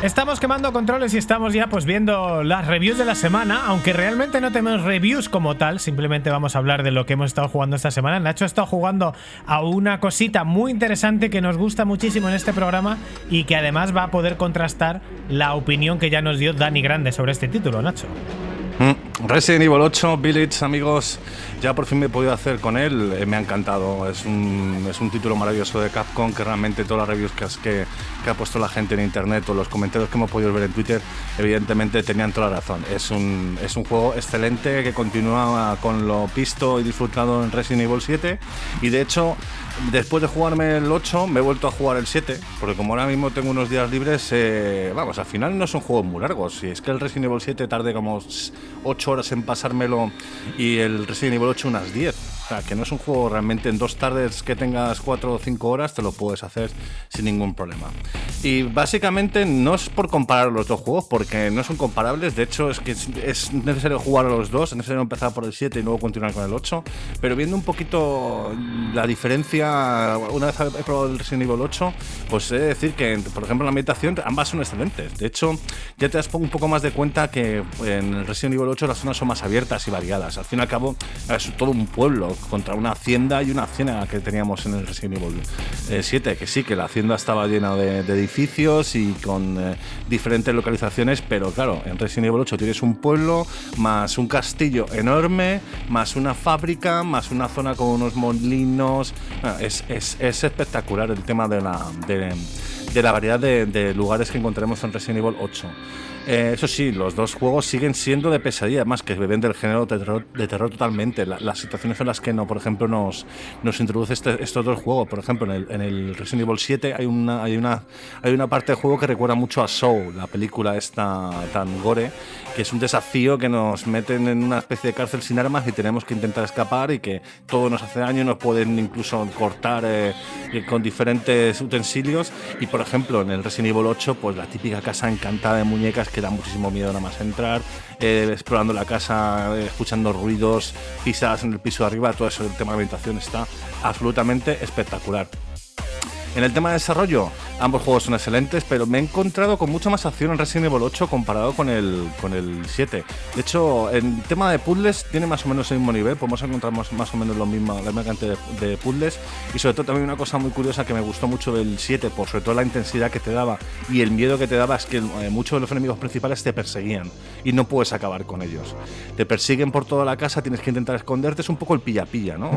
Estamos quemando controles y estamos ya pues viendo las reviews de la semana, aunque realmente no tenemos reviews como tal, simplemente vamos a hablar de lo que hemos estado jugando esta semana. Nacho ha estado jugando a una cosita muy interesante que nos gusta muchísimo en este programa y que además va a poder contrastar la opinión que ya nos dio Dani Grande sobre este título, Nacho. Mm, Resident Evil 8, Village, amigos, ya por fin me he podido hacer con él, eh, me ha encantado, es un, es un título maravilloso de Capcom que realmente todas las reviews que, que, que ha puesto la gente en internet o los comentarios que hemos podido ver en Twitter, evidentemente tenían toda la razón. Es un, es un juego excelente que continúa con lo visto y disfrutado en Resident Evil 7 y de hecho después de jugarme el 8 me he vuelto a jugar el 7 porque como ahora mismo tengo unos días libres, eh, vamos, al final no son juegos muy largos, si es que el Resident Evil 7 tardé como 8 horas en pasármelo y el Resident Evil 8 unas 10. O sea, que no es un juego realmente en dos tardes que tengas 4 o 5 horas, te lo puedes hacer sin ningún problema. Y básicamente no es por comparar los dos juegos, porque no son comparables. De hecho, es que es- es necesario jugar a los dos, es necesario empezar por el 7 y luego continuar con el 8. Pero viendo un poquito la diferencia, una vez he probado el Resident Evil 8, pues he de decir que, por ejemplo, en la ambientación ambas son excelentes. De hecho, ya te das un poco más de cuenta que en el Resident Evil 8 las son más abiertas y variadas. Al fin y al cabo, es todo un pueblo contra una hacienda y una hacienda que teníamos en el Resident Evil eh, 7. Que sí, que la hacienda estaba llena de, edificios y con eh, diferentes localizaciones, pero claro, en Resident Evil 8 tienes un pueblo, más un castillo enorme, más una fábrica, más una zona con unos molinos. Ah, es, es- es espectacular el tema de la, de, de la variedad de, de lugares que encontraremos en Resident Evil 8. Eh, eso sí, los dos juegos siguen siendo de pesadilla, además que beben del género de terror, de terror totalmente. La- las situaciones en las que no, por ejemplo, nos, nos introduce este- estos dos juegos. Por ejemplo, en el, en el Resident Evil 7 hay una, hay, una, hay una parte del juego que recuerda mucho a Soul, la película esta tan gore, que es un desafío que nos meten en una especie de cárcel sin armas y tenemos que intentar escapar y que todo nos hace daño, nos pueden incluso cortar eh, con diferentes utensilios. Y por ejemplo, en el Resident Evil 8, pues la típica casa encantada de muñecas que da muchísimo miedo nada más entrar, eh, explorando la casa, eh, escuchando ruidos, pisadas en el piso de arriba, todo eso, el tema de ambientación está absolutamente espectacular. En el tema de desarrollo, Ambos juegos son excelentes, pero me he encontrado con mucha más acción en Resident Evil 8 comparado con el, con el 7. De hecho, en tema de puzzles tiene más o menos el mismo nivel, podemos encontrar más, más o menos lo mismo, la misma cantidad de, de puzzles. Y sobre todo también una cosa muy curiosa que me gustó mucho del 7, por sobre todo la intensidad que te daba y el miedo que te daba es que eh, muchos de los enemigos principales te perseguían y no puedes acabar con ellos. Te persiguen por toda la casa, tienes que intentar esconderte, es un poco el pilla-pilla, ¿no?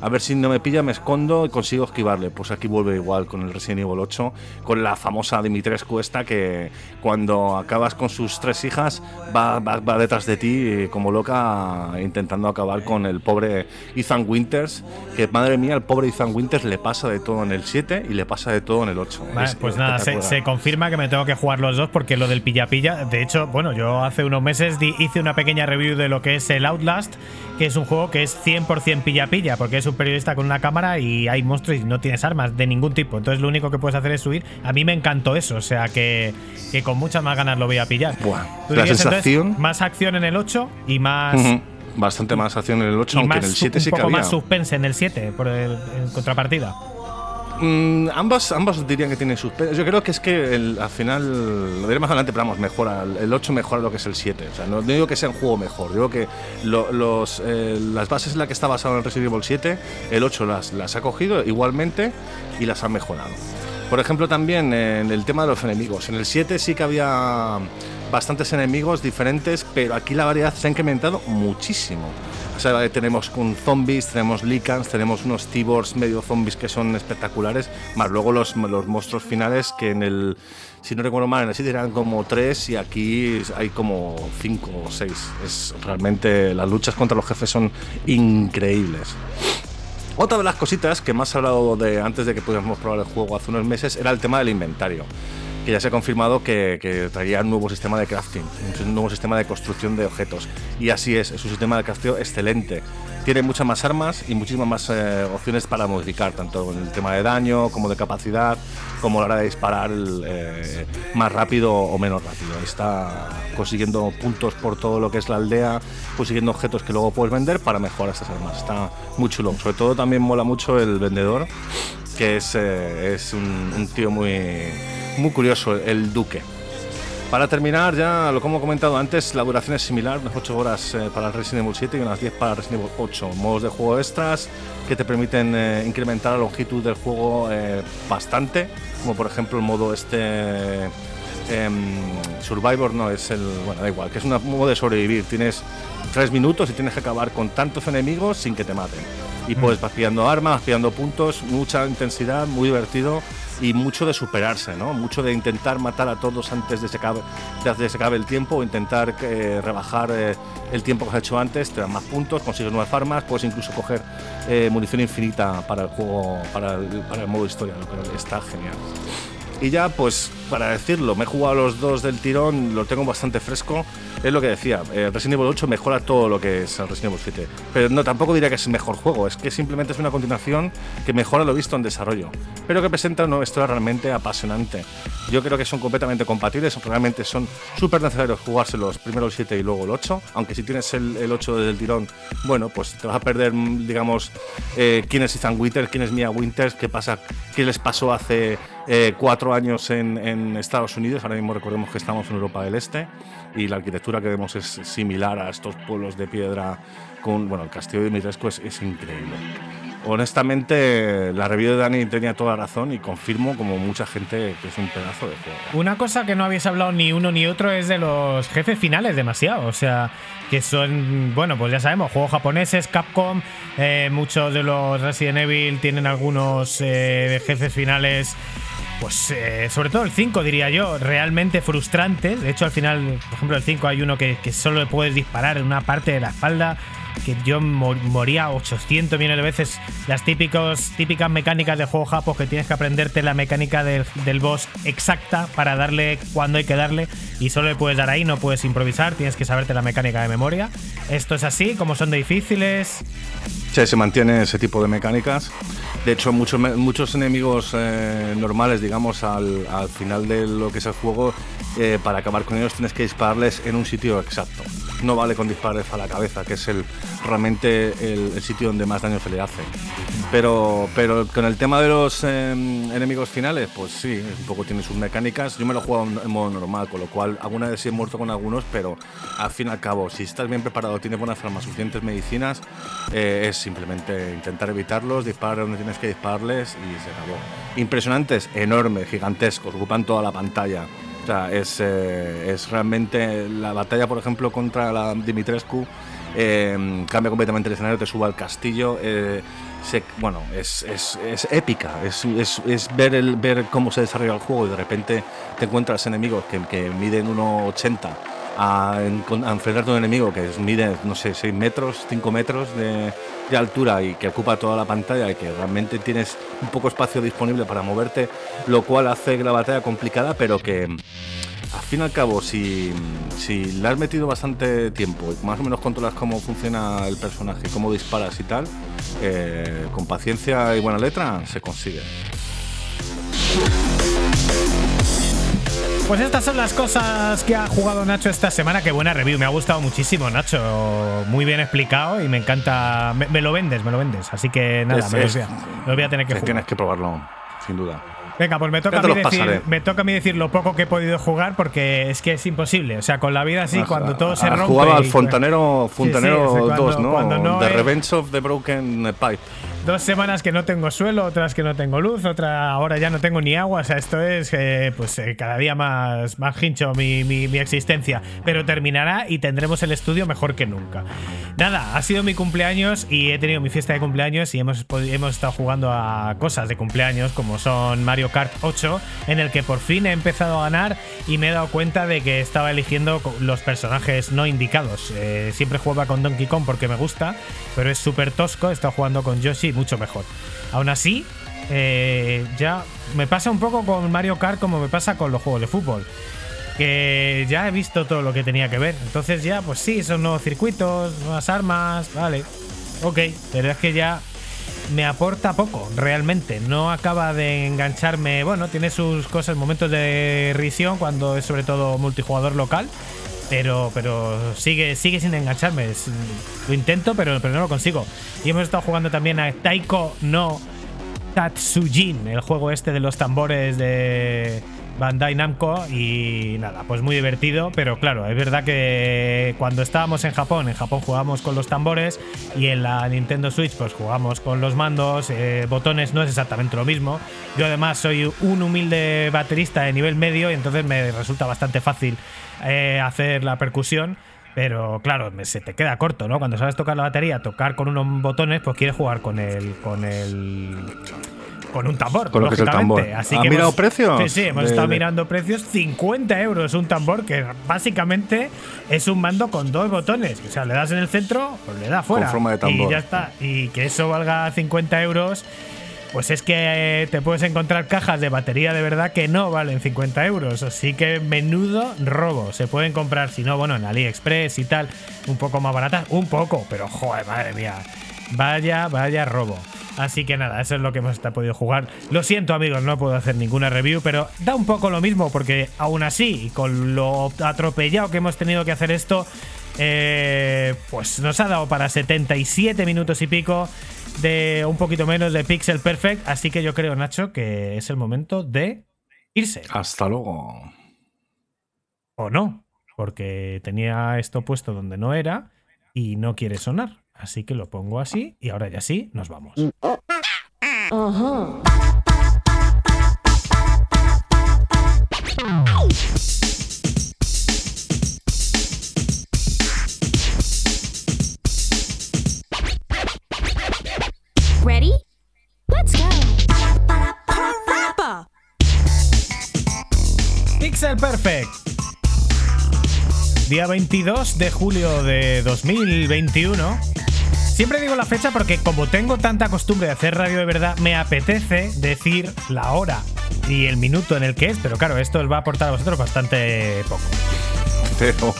A ver si no me pilla, me escondo y consigo esquivarle. Pues aquí vuelve igual con el Resident Evil 8, con la famosa Dimitrescu esta que cuando acabas con sus tres hijas va, va- va detrás de ti como loca intentando acabar con el pobre Ethan Winters, que madre mía, el pobre Ethan Winters le pasa de todo en el 7 y le pasa de todo en el 8. Vale, Es pues nada, se, se confirma que me tengo que jugar los dos porque lo del pilla-pilla. De hecho, bueno, yo hace unos meses di- hice una pequeña review de lo que es el Outlast, que es un juego que es 100% pilla-pilla, porque es un periodista con una cámara y hay monstruos y no tienes armas de ningún tipo. Entonces, lo único que puedes hacer es subir. A mí me encantó eso, o sea que, que con muchas más ganas lo voy a pillar. Buah, ¿Tú la dirías, entonces, sensación- más acción en el 8 y más. Bastante más acción en el 8, y aunque más en el su- 7 un sí que poco había. más suspense en el 7, por el- en contrapartida. Mm, ambas, ambas dirían que tienen suspense. Yo creo que es que al final, lo diré más adelante, pero vamos, mejora. El el 8 mejora lo que es el 7. O sea, no, digo que sea un juego mejor, digo que eh, las bases en las que está basado en Resident Evil 7, el 8 las, las ha cogido igualmente y las ha mejorado. Por ejemplo, también en el tema de los enemigos. En el 7 sí que había bastantes enemigos diferentes, pero aquí la variedad se ha incrementado muchísimo. Eh, tenemos con zombies, tenemos licans, tenemos unos tibors medio zombies que son espectaculares, más luego los, los monstruos finales que en el, si no recuerdo mal, en el 7 eran como tres y aquí hay como cinco o seis. Es realmente las luchas contra los jefes son increíbles. Otra de las cositas que más he hablado de antes de que pudiéramos probar el juego hace unos meses era el tema del inventario. Que ya se ha confirmado que, traería un nuevo sistema de crafting, un nuevo sistema de construcción de objetos. Y así es, es un sistema de crafteo excelente. Tiene muchas más armas y muchísimas más eh, opciones para modificar, tanto en el tema de daño como de capacidad, como a la hora de disparar eh, más rápido o menos rápido. Está consiguiendo puntos por todo lo que es la aldea, consiguiendo objetos que luego puedes vender para mejorar estas armas. Está muy chulo. Sobre todo también mola mucho el vendedor, que es, eh, es un, un tío muy, muy curioso, el duque. Para terminar, ya lo como he comentado antes, la duración es similar, unas 8 horas eh, para Resident Evil 7 y unas 10 para Resident Evil 8. Modos de juego extras que te permiten eh, incrementar la longitud del juego eh, bastante, como por ejemplo el modo este em, Survivor, no, es el, bueno, da igual, que es un modo de sobrevivir. Tienes 3 minutos y tienes que acabar con tantos enemigos sin que te maten. Y puedes vas pillando armas, vas pillando puntos, mucha intensidad, muy divertido y mucho de superarse, ¿no? Mucho de intentar matar a todos antes de que se se acabe el tiempo o intentar eh, rebajar eh, el tiempo que has hecho antes, te dan más puntos, consigues nuevas armas, puedes incluso coger eh, munición infinita para el juego, para el, para el modo historia, lo que está genial. Y ya, pues, para decirlo, me he jugado los dos del tirón, lo tengo bastante fresco. Es lo que decía, eh, Resident Evil 8 mejora todo lo que es el Resident Evil 7. Pero no, tampoco diría que es el mejor juego, es que simplemente es una continuación que mejora lo visto en desarrollo. Pero que presenta una historia realmente apasionante. Yo creo que son completamente compatibles, realmente son súper necesarios jugárselos primero el 7 y luego el 8. Aunque si tienes el, el 8 del tirón, bueno, pues te vas a perder, digamos, eh, quién es Ethan Winters, quién es Mia Winters, qué pasa, qué les pasó hace eh, cuatro años en, en Estados Unidos. Ahora mismo recordemos que estamos en Europa del Este y la arquitectura que vemos es similar a estos pueblos de piedra con, bueno, el castillo de Dimitrescu es, es increíble. Honestamente, la review de Dani tenía toda razón y confirmo, como mucha gente, que es un pedazo de juego. Una cosa que no habéis hablado ni uno ni otro es de los jefes finales demasiado. O sea, que son, bueno, pues ya sabemos, juegos japoneses, Capcom, eh, muchos de los Resident Evil tienen algunos eh, jefes finales. Pues eh, sobre todo el 5 diría yo, realmente frustrantes. De hecho, al final, por ejemplo, el 5 hay uno que, solo le puedes disparar en una parte de la espalda que yo mo- moría 800 millones de veces. Las típicos, típicas mecánicas de juego japos que tienes que aprenderte la mecánica del, del boss exacta para darle cuando hay que darle y solo le puedes dar ahí, no puedes improvisar, tienes que saberte la mecánica de memoria. Esto es así, como son difíciles. Sí, se mantiene ese tipo de mecánicas. De hecho, muchos, muchos enemigos eh, normales, digamos, al, al final de lo que es el juego, eh, para acabar con ellos tienes que dispararles en un sitio exacto. No vale con disparos a la cabeza, que es el realmente el, el sitio donde más daño se le hace. Pero, pero con el tema de los eh, enemigos finales, pues sí, un poco tiene sus mecánicas. Yo me lo he jugado en modo normal, con lo cual alguna vez he muerto con algunos, pero al fin y al cabo, si estás bien preparado, tienes buenas armas, suficientes medicinas, eh, es simplemente intentar evitarlos, disparar donde tienes que dispararles y se acabó. Impresionantes, enormes, gigantescos, ocupan toda la pantalla. Es, eh, es realmente la batalla, por ejemplo, contra la Dimitrescu. eh, cambia completamente el escenario, te sube al castillo. eh, se- bueno, es, es- es épica. Es, es- es ver, el, ver cómo se desarrolla el juego y de repente te encuentras enemigos que, que miden 1,80 a, a enfrentarte a un enemigo que es- mide, no sé, 6 metros, 5 metros de, de altura y que ocupa toda la pantalla y que realmente tienes un poco espacio disponible para moverte, lo cual hace la batalla complicada, pero que al fin y al cabo, si, si le has metido bastante tiempo y más o menos controlas cómo funciona el personaje, cómo disparas y tal, eh, con paciencia y buena letra se consigue. Pues estas son las cosas que ha jugado Nacho esta semana. Qué buena review, me ha gustado muchísimo, Nacho. Muy bien explicado y me encanta. Me, me lo vendes, me lo vendes. Así que nada, Es- me, lo voy a, lo voy a tener que jugar. tienes que probarlo, sin duda. Venga, pues me toca, a mí decir, me toca a mí decir lo poco que he podido jugar porque es que es imposible. O sea, con la vida así, cuando todo se rompe. jugado al Fontanero, Sí, sí, Fontanero cuando- 2, ¿no? cuando no The es- Revenge of the Broken Pipe. Dos semanas que no tengo suelo, otras que no tengo luz, otra ahora ya no tengo ni agua. O sea, esto es eh, pues eh, cada día más, más hincho mi, mi- mi existencia. Pero terminará y tendremos el estudio mejor que nunca. Nada, ha sido mi cumpleaños y he tenido mi fiesta de cumpleaños y hemos, hemos estado jugando a cosas de cumpleaños como son Mario Kart 8, en el que por fin he empezado a ganar y me he dado cuenta de que estaba eligiendo los personajes no indicados. Eh, siempre jugaba con Donkey Kong porque me gusta, pero es súper tosco. He estado jugando con Yoshi mucho mejor. Aún así, eh, ya me pasa un poco con Mario Kart como me pasa con los juegos de fútbol. Que ya he visto todo lo que tenía que ver. Entonces ya, pues sí, son nuevos circuitos, nuevas armas, vale. Ok, pero es que ya me aporta poco, realmente. No acaba de engancharme. Bueno, tiene sus cosas, momentos de risión cuando es sobre todo multijugador local. Pero, pero sigue, sigue sin engancharme. Lo intento, pero, pero no lo consigo. Y hemos estado jugando también a Taiko no Tatsujin, el juego este de los tambores de Bandai Namco. Y nada, pues muy divertido. Pero claro, es verdad que cuando estábamos en Japón, en Japón jugábamos con los tambores y en la Nintendo Switch pues jugamos con los mandos, eh, botones no es exactamente lo mismo. Yo además soy un humilde baterista de nivel medio y entonces me resulta bastante fácil eh, hacer la percusión. Pero claro, se te queda corto, ¿no? Cuando sabes tocar la batería, tocar con unos botones, pues quieres jugar con el. con el. con un tambor. Con lo que es el tambor. Así ¿Ha que mirado hemos- precios? Sí, sí, hemos De- estado de- mirando precios. 50 euros un tambor, que básicamente es un mando con dos botones. O sea, le das en el centro, pues le da fuera. forma de tambor. Y ya está. Y que eso valga 50 euros. Pues es que eh, te puedes encontrar cajas de batería de verdad que no valen 50 euros. Así que menudo robo. Se pueden comprar, si no, bueno, en AliExpress y tal, un poco más baratas. Un poco, pero joder, madre mía. Vaya, vaya robo. Así que nada, eso es lo que hemos podido jugar. Lo siento, amigos, no puedo hacer ninguna review, pero da un poco lo mismo, porque aún así, con lo atropellado que hemos tenido que hacer esto, eh, pues nos ha dado para 77 minutos y pico de un poquito menos de Pixel Perfect. Así que yo creo, Nacho, que es el momento de irse. Hasta luego. O no, porque tenía esto puesto donde no era y no quiere sonar. Así que lo pongo así y ahora ya sí, nos vamos. Día 22 de julio de 2021. Siempre digo la fecha porque como tengo tanta costumbre de hacer radio de verdad, me apetece decir la hora y el minuto en el que es, pero claro, esto os va a aportar a vosotros bastante poco. Pero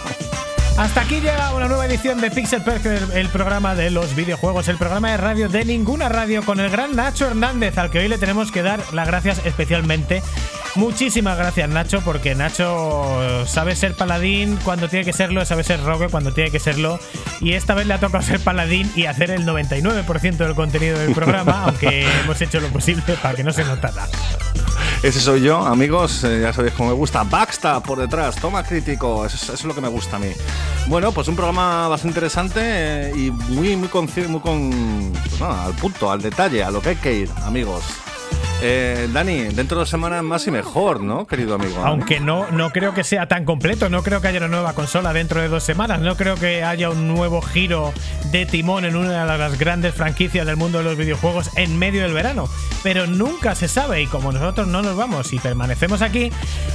Hasta aquí llega una nueva edición de Pixel Perfect, el, el programa de los videojuegos, el programa de radio de ninguna radio con el gran Nacho Hernández, al que hoy le tenemos que dar las gracias especialmente Muchísimas gracias Nacho, porque Nacho sabe ser paladín cuando tiene que serlo, sabe ser rogue cuando tiene que serlo, y esta vez le ha tocado ser paladín y hacer el 99% del contenido del programa, [LAUGHS] aunque hemos hecho lo posible para que no se notara. Ese soy yo, amigos. eh, ya sabéis cómo me gusta. Backstab por detrás, toma crítico. Eso, es- eso es lo que me gusta a mí. Bueno, pues un programa bastante interesante eh, y muy, muy, conci- muy con, pues nada, al punto, al detalle, a lo que hay que ir, amigos. Eh, Dani, dentro de dos semanas más y mejor, ¿no, querido amigo? Aunque no, no creo que sea tan completo, no creo que haya una nueva consola dentro de dos semanas, no creo que haya un nuevo giro de timón en una de las grandes franquicias del mundo de los videojuegos en medio del verano. Pero nunca se sabe y como nosotros no nos vamos y permanecemos aquí,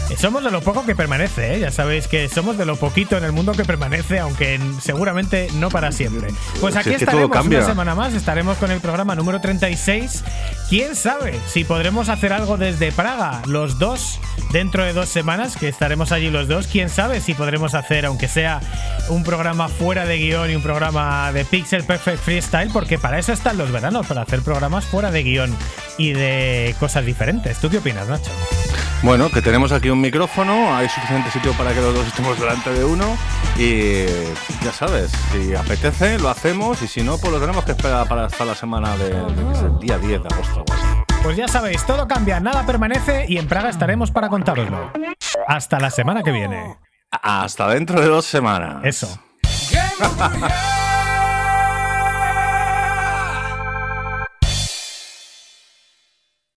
eh, somos de lo poco que permanece, ¿eh? ya sabéis que somos de lo poquito en el mundo que permanece, aunque seguramente no para siempre. Pues Si aquí es que estaremos una semana más, estaremos con el programa número 36. ¿Quién sabe si podremos hacer algo desde Praga, los dos, dentro de dos semanas, que estaremos allí los dos? ¿Quién sabe si podremos hacer, aunque sea un programa fuera de guion y un programa de Pixel Perfect Freestyle? Porque para eso están los veranos, para hacer programas fuera de guion y de cosas diferentes. ¿Tú qué opinas, Nacho? Bueno, que tenemos aquí un micrófono, hay suficiente sitio para que los dos estemos delante de uno y ya sabes, si apetece lo hacemos y si no, pues lo tenemos que esperar para hasta la semana de, de qué sé, día 10 de agosto. o así. Pues ya sabéis, todo cambia, nada permanece y en Praga estaremos para contároslo. Hasta la semana que viene. Hasta dentro de dos semanas. Eso. Game over, yeah.